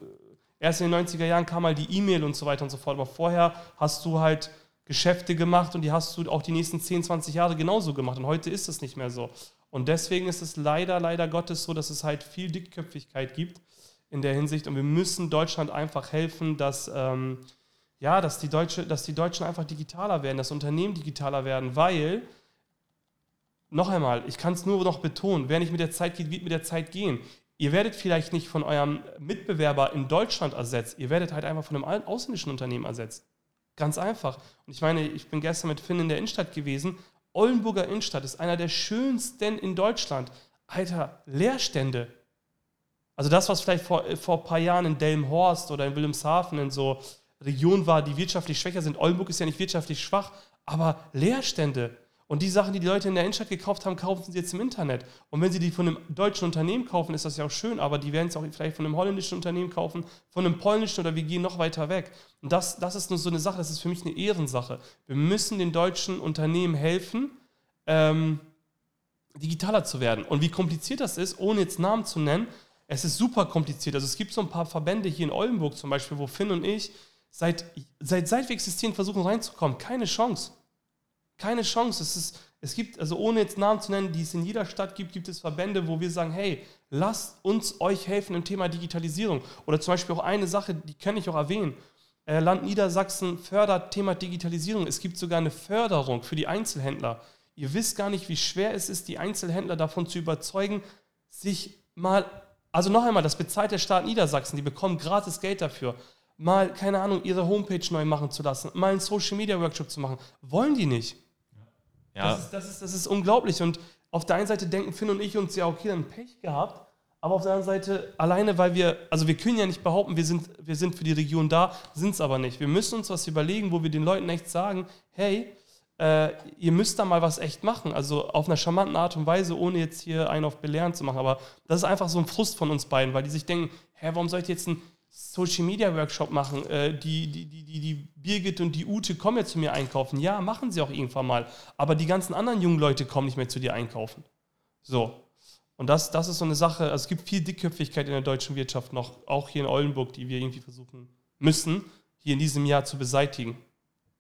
erst in den 90er Jahren kam mal die E-Mail und so weiter und so fort. Aber vorher hast du halt Geschäfte gemacht und die hast du auch die nächsten 10, 20 Jahre genauso gemacht. Und heute ist es nicht mehr so. Und deswegen ist es leider, leider Gottes so, dass es halt viel Dickköpfigkeit gibt in der Hinsicht. Und wir müssen Deutschland einfach helfen, dass, ähm, ja, dass, die Deutsche, dass die Deutschen einfach digitaler werden, dass Unternehmen digitaler werden, weil, noch einmal, ich kann es nur noch betonen, wer nicht mit der Zeit geht, wird mit der Zeit gehen. Ihr werdet vielleicht nicht von eurem Mitbewerber in Deutschland ersetzt, ihr werdet halt einfach von einem ausländischen Unternehmen ersetzt. Ganz einfach. Und ich meine, ich bin gestern mit Finn in der Innenstadt gewesen. Oldenburger Innenstadt ist einer der schönsten in Deutschland. Alter, Leerstände. Also das, was vielleicht vor, vor ein paar Jahren in Delmenhorst oder in Wilhelmshaven in so Regionen war, die wirtschaftlich schwächer sind. Oldenburg ist ja nicht wirtschaftlich schwach, aber Leerstände. Und die Sachen, die die Leute in der Innenstadt gekauft haben, kaufen sie jetzt im Internet. Und wenn sie die von einem deutschen Unternehmen kaufen, ist das ja auch schön, aber die werden es auch vielleicht von einem holländischen Unternehmen kaufen, von einem polnischen oder wir gehen noch weiter weg. Und das, das ist nur so eine Sache, das ist für mich eine Ehrensache. Wir müssen den deutschen Unternehmen helfen, ähm, digitaler zu werden. Und wie kompliziert das ist, ohne jetzt Namen zu nennen, es ist super kompliziert. Also es gibt so ein paar Verbände hier in Oldenburg zum Beispiel, wo Finn und ich seit, seit, seit wir existieren versuchen reinzukommen. Keine Chance. Keine Chance. Es, ist, es gibt, also ohne jetzt Namen zu nennen, die es in jeder Stadt gibt, gibt es Verbände, wo wir sagen, hey, lasst uns euch helfen im Thema Digitalisierung. Oder zum Beispiel auch eine Sache, die kann ich auch erwähnen. Äh, Land Niedersachsen fördert Thema Digitalisierung. Es gibt sogar eine Förderung für die Einzelhändler. Ihr wisst gar nicht, wie schwer es ist, die Einzelhändler davon zu überzeugen, sich mal, also noch einmal, das bezahlt der Staat Niedersachsen, die bekommen gratis Geld dafür, mal, keine Ahnung, ihre Homepage neu machen zu lassen, mal einen Social Media Workshop zu machen. Wollen die nicht. Ja. Das, ist, das, ist, das ist unglaublich. Und auf der einen Seite denken Finn und ich uns ja, okay, dann Pech gehabt. Aber auf der anderen Seite, alleine weil wir, also wir können ja nicht behaupten, wir sind, wir sind für die Region da, sind es aber nicht. Wir müssen uns was überlegen, wo wir den Leuten echt sagen, hey, äh, ihr müsst da mal was echt machen. Also auf einer charmanten Art und Weise, ohne jetzt hier einen auf Belehren zu machen. Aber das ist einfach so ein Frust von uns beiden, weil die sich denken, hä, warum soll ich jetzt einen Social Media Workshop machen? Äh, die, die, die, die, Birgit und die Ute kommen jetzt zu mir einkaufen. Ja, machen sie auch irgendwann mal. Aber die ganzen anderen jungen Leute kommen nicht mehr zu dir einkaufen. So. Und das, das ist so eine Sache, also es gibt viel Dickköpfigkeit in der deutschen Wirtschaft noch, auch hier in Oldenburg, die wir irgendwie versuchen müssen, hier in diesem Jahr zu beseitigen.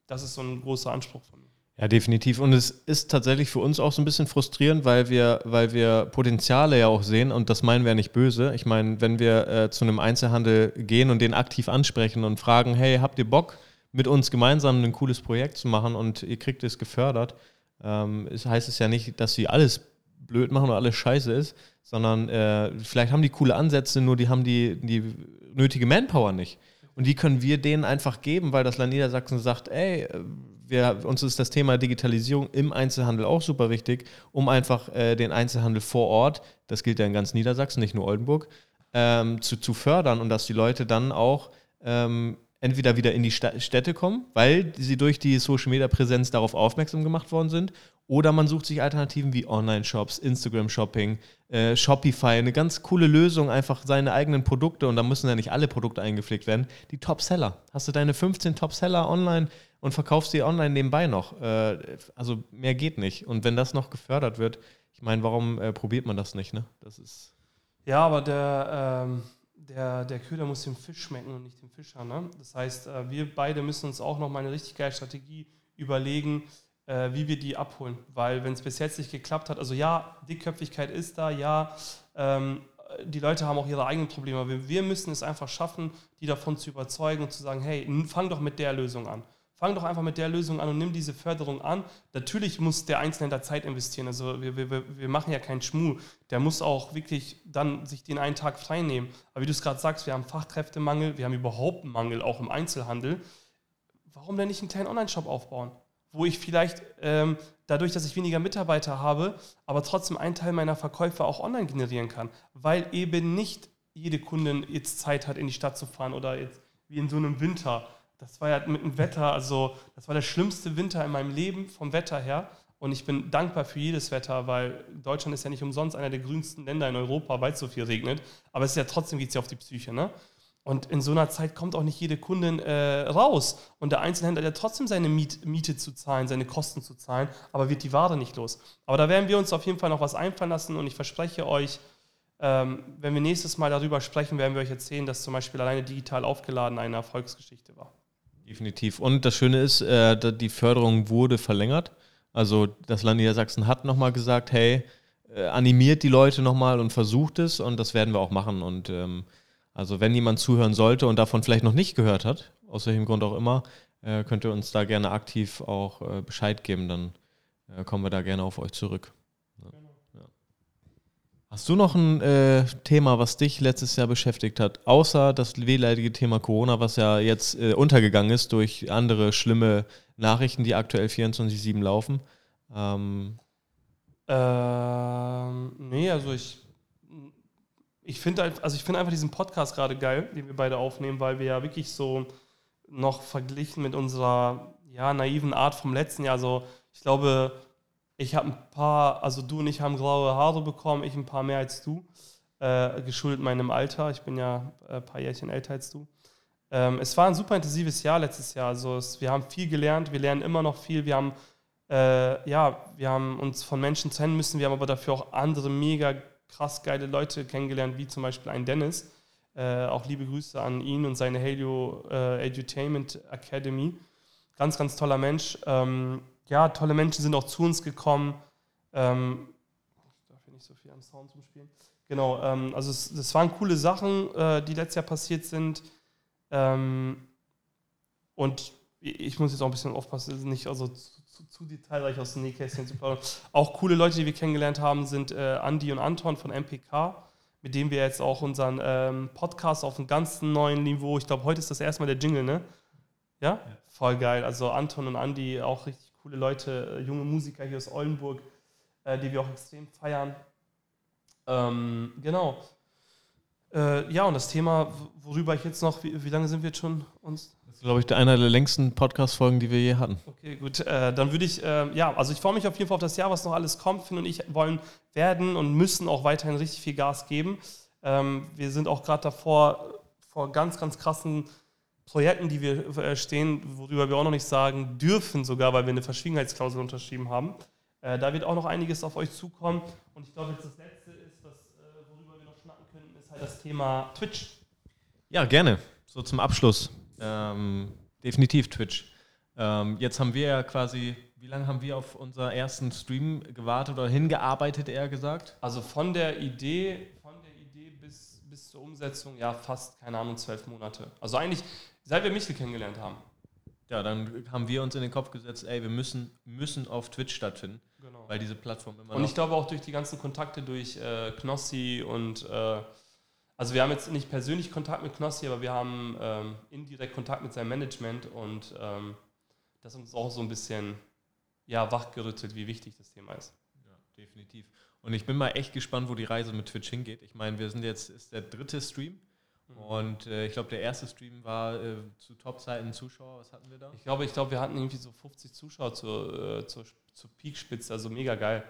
Das ist so ein großer Anspruch von mir. Ja, definitiv. Und es ist tatsächlich für uns auch so ein bisschen frustrierend, weil wir, weil wir Potenziale ja auch sehen und das meinen wir ja nicht böse. Ich meine, wenn wir äh, zu einem Einzelhandel gehen und den aktiv ansprechen und fragen, hey, habt ihr Bock, mit uns gemeinsam ein cooles Projekt zu machen und ihr kriegt es gefördert, ähm, es heißt es ja nicht, dass sie alles blöd machen oder alles scheiße ist, sondern äh, vielleicht haben die coole Ansätze, nur die haben die, die nötige Manpower nicht. Und die können wir denen einfach geben, weil das Land Niedersachsen sagt, ey, wir, uns ist das Thema Digitalisierung im Einzelhandel auch super wichtig, um einfach äh, den Einzelhandel vor Ort, das gilt ja in ganz Niedersachsen, nicht nur Oldenburg, ähm, zu, zu fördern und dass die Leute dann auch ähm, entweder wieder in die Städte kommen, weil sie durch die Social Media Präsenz darauf aufmerksam gemacht worden sind, oder man sucht sich Alternativen wie Online-Shops, Instagram-Shopping, äh, Shopify, eine ganz coole Lösung, einfach seine eigenen Produkte, und da müssen ja nicht alle Produkte eingepflegt werden, die Top-Seller. Hast du deine 15 Top-Seller online und verkaufst die online nebenbei noch. Äh, also mehr geht nicht. Und wenn das noch gefördert wird, ich meine, warum äh, probiert man das nicht? Ne? Das ist ja, aber der, ähm, der, der Köder muss dem Fisch schmecken und nicht dem Fischer. Ne? Das heißt, äh, wir beide müssen uns auch noch mal eine richtig geile Strategie überlegen, äh, wie wir die abholen. Weil wenn es bis jetzt nicht geklappt hat, also ja, Dickköpfigkeit ist da, ja, ähm, die Leute haben auch ihre eigenen Probleme. Wir, wir müssen es einfach schaffen, die davon zu überzeugen und zu sagen, hey, fang doch mit der Lösung an. Fang doch einfach mit der Lösung an und nimm diese Förderung an. Natürlich muss der Einzelne da Zeit investieren. Also wir, wir, wir machen ja keinen Schmuh. Der muss auch wirklich dann sich den einen Tag frei nehmen. Aber wie du es gerade sagst, wir haben Fachkräftemangel, wir haben überhaupt einen Mangel, auch im Einzelhandel. Warum denn nicht einen kleinen Online-Shop aufbauen? wo ich vielleicht ähm, dadurch, dass ich weniger Mitarbeiter habe, aber trotzdem einen Teil meiner Verkäufe auch online generieren kann, weil eben nicht jede Kundin jetzt Zeit hat, in die Stadt zu fahren oder jetzt wie in so einem Winter. Das war ja mit dem Wetter, also das war der schlimmste Winter in meinem Leben vom Wetter her. Und ich bin dankbar für jedes Wetter, weil Deutschland ist ja nicht umsonst einer der grünsten Länder in Europa, weil es so viel regnet. Aber es ist ja trotzdem geht es ja auf die Psyche. Ne? Und in so einer Zeit kommt auch nicht jede Kundin äh, raus. Und der Einzelhändler hat ja trotzdem seine Miet, Miete zu zahlen, seine Kosten zu zahlen, aber wird die Ware nicht los. Aber da werden wir uns auf jeden Fall noch was einfallen lassen und ich verspreche euch, ähm, wenn wir nächstes Mal darüber sprechen, werden wir euch erzählen, dass zum Beispiel alleine digital aufgeladen eine Erfolgsgeschichte war. Definitiv. Und das Schöne ist, äh, die Förderung wurde verlängert. Also das Land Niedersachsen hat nochmal gesagt, hey, äh, animiert die Leute nochmal und versucht es und das werden wir auch machen. Und ähm, also wenn jemand zuhören sollte und davon vielleicht noch nicht gehört hat, aus welchem Grund auch immer, äh, könnt ihr uns da gerne aktiv auch äh, Bescheid geben, dann äh, kommen wir da gerne auf euch zurück. Hast du noch ein äh, Thema, was dich letztes Jahr beschäftigt hat, außer das wehleidige Thema Corona, was ja jetzt äh, untergegangen ist durch andere schlimme Nachrichten, die aktuell 24-7 laufen? Ähm, ähm, nee, also ich ich finde also ich einfach diesen Podcast gerade geil, den wir beide aufnehmen, weil wir ja wirklich so noch verglichen mit unserer ja, naiven Art vom letzten Jahr, so ich glaube, Ich habe ein paar, also du und ich haben graue Haare bekommen, ich ein paar mehr als du, äh, geschuldet meinem Alter. Ich bin ja ein paar Jährchen älter als du. Ähm, es war ein super intensives Jahr letztes Jahr. Also es, wir haben viel gelernt, wir lernen immer noch viel. Wir haben, äh, ja, wir haben uns von Menschen trennen müssen, wir haben aber dafür auch andere mega krass geile Leute kennengelernt, wie zum Beispiel ein Dennis. Äh, auch liebe Grüße an ihn und seine Halio äh, Edutainment Academy. Ganz, ganz toller Mensch. Ähm, ja, tolle Menschen sind auch zu uns gekommen. Ähm, ich darf hier nicht so viel am Sound zum Spielen. Genau, ähm, also es, das waren coole Sachen, äh, die letztes Jahr passiert sind. Ähm, und ich muss jetzt auch ein bisschen aufpassen, nicht also zu, zu, zu detailreich aus dem Nähkästchen zu plaudern. Auch coole Leute, die wir kennengelernt haben, sind äh, Andi und Anton von MPK, mit denen wir jetzt auch unseren ähm, Podcast auf einem ganz neuen Niveau, ich glaube, heute ist das erste Mal der Jingle, ne? Ja? ja? Voll geil. Also Anton und Andi, auch richtig coole Leute, äh, junge Musiker hier aus Oldenburg, äh, die wir auch extrem feiern. Ähm, genau. Äh, ja, und das Thema, worüber ich jetzt noch, wie, wie lange sind wir jetzt schon uns? Das ist, glaube ich, einer der längsten Podcast-Folgen, die wir je hatten. Okay, gut. Äh, dann würde ich, äh, ja, also ich freue mich auf jeden Fall auf das Jahr, was noch alles kommt. Finn und ich wollen, werden und müssen auch weiterhin richtig viel Gas geben. Ähm, wir sind auch gerade davor, vor ganz, ganz krassen Projekten, die wir äh, stehen, worüber wir auch noch nicht sagen dürfen, sogar, weil wir eine Verschwiegenheitsklausel unterschrieben haben. Äh, da wird auch noch einiges auf euch zukommen. Und ich glaube, jetzt das letzte halt das Thema Twitch. Ja, gerne. So zum Abschluss. Ähm, definitiv Twitch. Ähm, jetzt haben wir ja quasi, wie lange haben wir auf unseren ersten Stream gewartet oder hingearbeitet, eher gesagt? Also von der Idee, von der Idee bis, bis zur Umsetzung, ja, fast, keine Ahnung, zwölf Monate. Also eigentlich, seit wir Michel kennengelernt haben. Ja, dann haben wir uns in den Kopf gesetzt, ey, wir müssen, müssen auf Twitch stattfinden. Genau. Weil diese Plattform immer. Und ich glaube auch durch die ganzen Kontakte durch äh, Knossi und äh, also wir haben jetzt nicht persönlich Kontakt mit Knossi, aber wir haben ähm, indirekt Kontakt mit seinem Management und ähm, das uns auch so ein bisschen ja, wachgerüttelt, wie wichtig das Thema ist. Ja, definitiv. Und ich bin mal echt gespannt, wo die Reise mit Twitch hingeht. Ich meine, wir sind jetzt, ist der dritte Stream. Und äh, ich glaube, der erste Stream war äh, zu Top-Zeiten Zuschauer. Was hatten wir da? Ich glaube, ich glaube, wir hatten irgendwie so 50 Zuschauer zur, äh, zur, zur Peakspitze, also mega geil.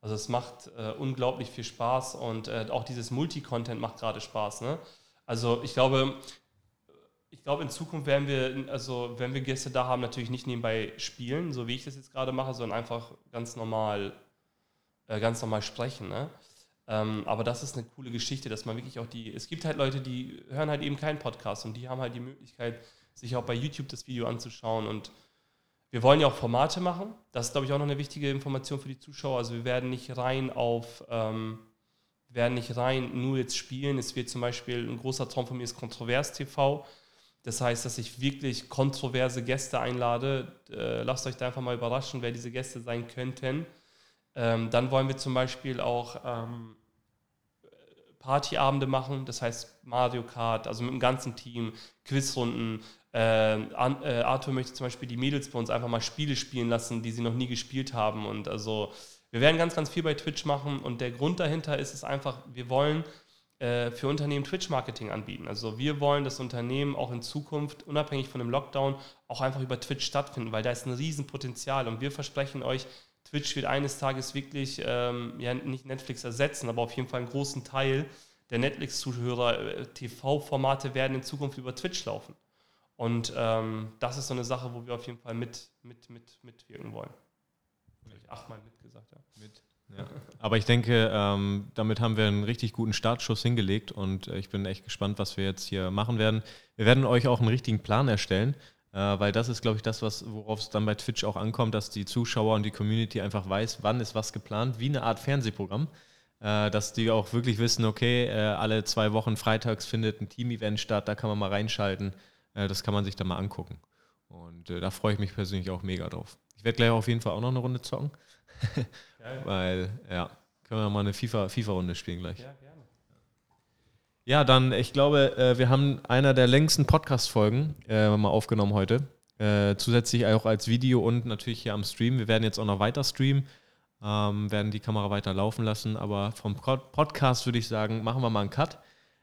Also es macht äh, unglaublich viel Spaß und äh, auch dieses Multi-Content macht gerade Spaß. Ne? Also ich glaube, ich glaube, in Zukunft werden wir, also wenn wir Gäste da haben, natürlich nicht nebenbei spielen, so wie ich das jetzt gerade mache, sondern einfach ganz normal, äh, ganz normal sprechen. Ne? Ähm, aber das ist eine coole Geschichte, dass man wirklich auch die, es gibt halt Leute, die hören halt eben keinen Podcast und die haben halt die Möglichkeit, sich auch bei YouTube das Video anzuschauen und wir wollen ja auch Formate machen. Das ist, glaube ich, auch noch eine wichtige Information für die Zuschauer. Also wir werden nicht rein auf, ähm, werden nicht rein nur jetzt spielen. Es wird zum Beispiel, ein großer Traum von mir ist Kontrovers TV. Das heißt, dass ich wirklich kontroverse Gäste einlade. Äh, lasst euch da einfach mal überraschen, wer diese Gäste sein könnten. Ähm, dann wollen wir zum Beispiel auch ähm, Partyabende machen, das heißt Mario Kart, also mit dem ganzen Team, Quizrunden, äh, äh, Arthur möchte zum Beispiel die Mädels bei uns einfach mal Spiele spielen lassen, die sie noch nie gespielt haben. Und also wir werden ganz, ganz viel bei Twitch machen. Und der Grund dahinter ist es einfach, wir wollen äh, für Unternehmen Twitch-Marketing anbieten. Also wir wollen das Unternehmen auch in Zukunft, unabhängig von dem Lockdown, auch einfach über Twitch stattfinden, weil da ist ein Riesenpotenzial. Und wir versprechen euch, Twitch wird eines Tages wirklich, ähm, ja nicht Netflix ersetzen, aber auf jeden Fall einen großen Teil der Netflix-Zuhörer, äh, TV-Formate werden in Zukunft über Twitch laufen. Und ähm, das ist so eine Sache, wo wir auf jeden Fall mit, mit, mit, mitwirken wollen. Ich achtmal mitgesagt, ja. Mit. Ja. Aber ich denke, ähm, damit haben wir einen richtig guten Startschuss hingelegt und äh, ich bin echt gespannt, was wir jetzt hier machen werden. Wir werden euch auch einen richtigen Plan erstellen, weil das ist, glaube ich, das, worauf es dann bei Twitch auch ankommt, dass die Zuschauer und die Community einfach weiß, wann ist was geplant, wie eine Art Fernsehprogramm. Äh, dass die auch wirklich wissen, okay, äh, alle zwei Wochen freitags findet ein Team-Event statt, da kann man mal reinschalten. Äh, das kann man sich dann mal angucken. Und äh, da freue ich mich persönlich auch mega drauf. Ich werde gleich auf jeden Fall auch noch eine Runde zocken. *laughs* Weil, ja, können wir mal eine FIFA-Runde FIFA spielen gleich. Ja. Ja, dann, ich glaube, äh, wir haben einer der längsten Podcast-Folgen äh, mal aufgenommen heute. Äh, zusätzlich auch als Video und natürlich hier am Stream. Wir werden jetzt auch noch weiter streamen, ähm, werden die Kamera weiter laufen lassen. Aber vom Podcast würde ich sagen, machen wir mal einen Cut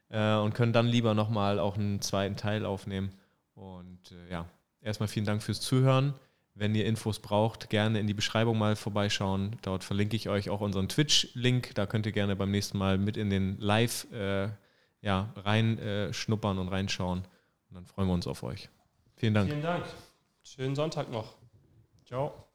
äh, und können dann lieber nochmal auch einen zweiten Teil aufnehmen. Und äh, ja, erstmal vielen Dank fürs Zuhören. Wenn ihr Infos braucht, gerne in die Beschreibung mal vorbeischauen. Dort verlinke ich euch auch unseren Twitch-Link. Da könnt ihr gerne beim nächsten Mal mit in den Live äh, ja, reinschnuppern äh, und reinschauen. Und dann freuen wir uns auf euch. Vielen Dank. Vielen Dank. Schönen Sonntag noch. Ciao.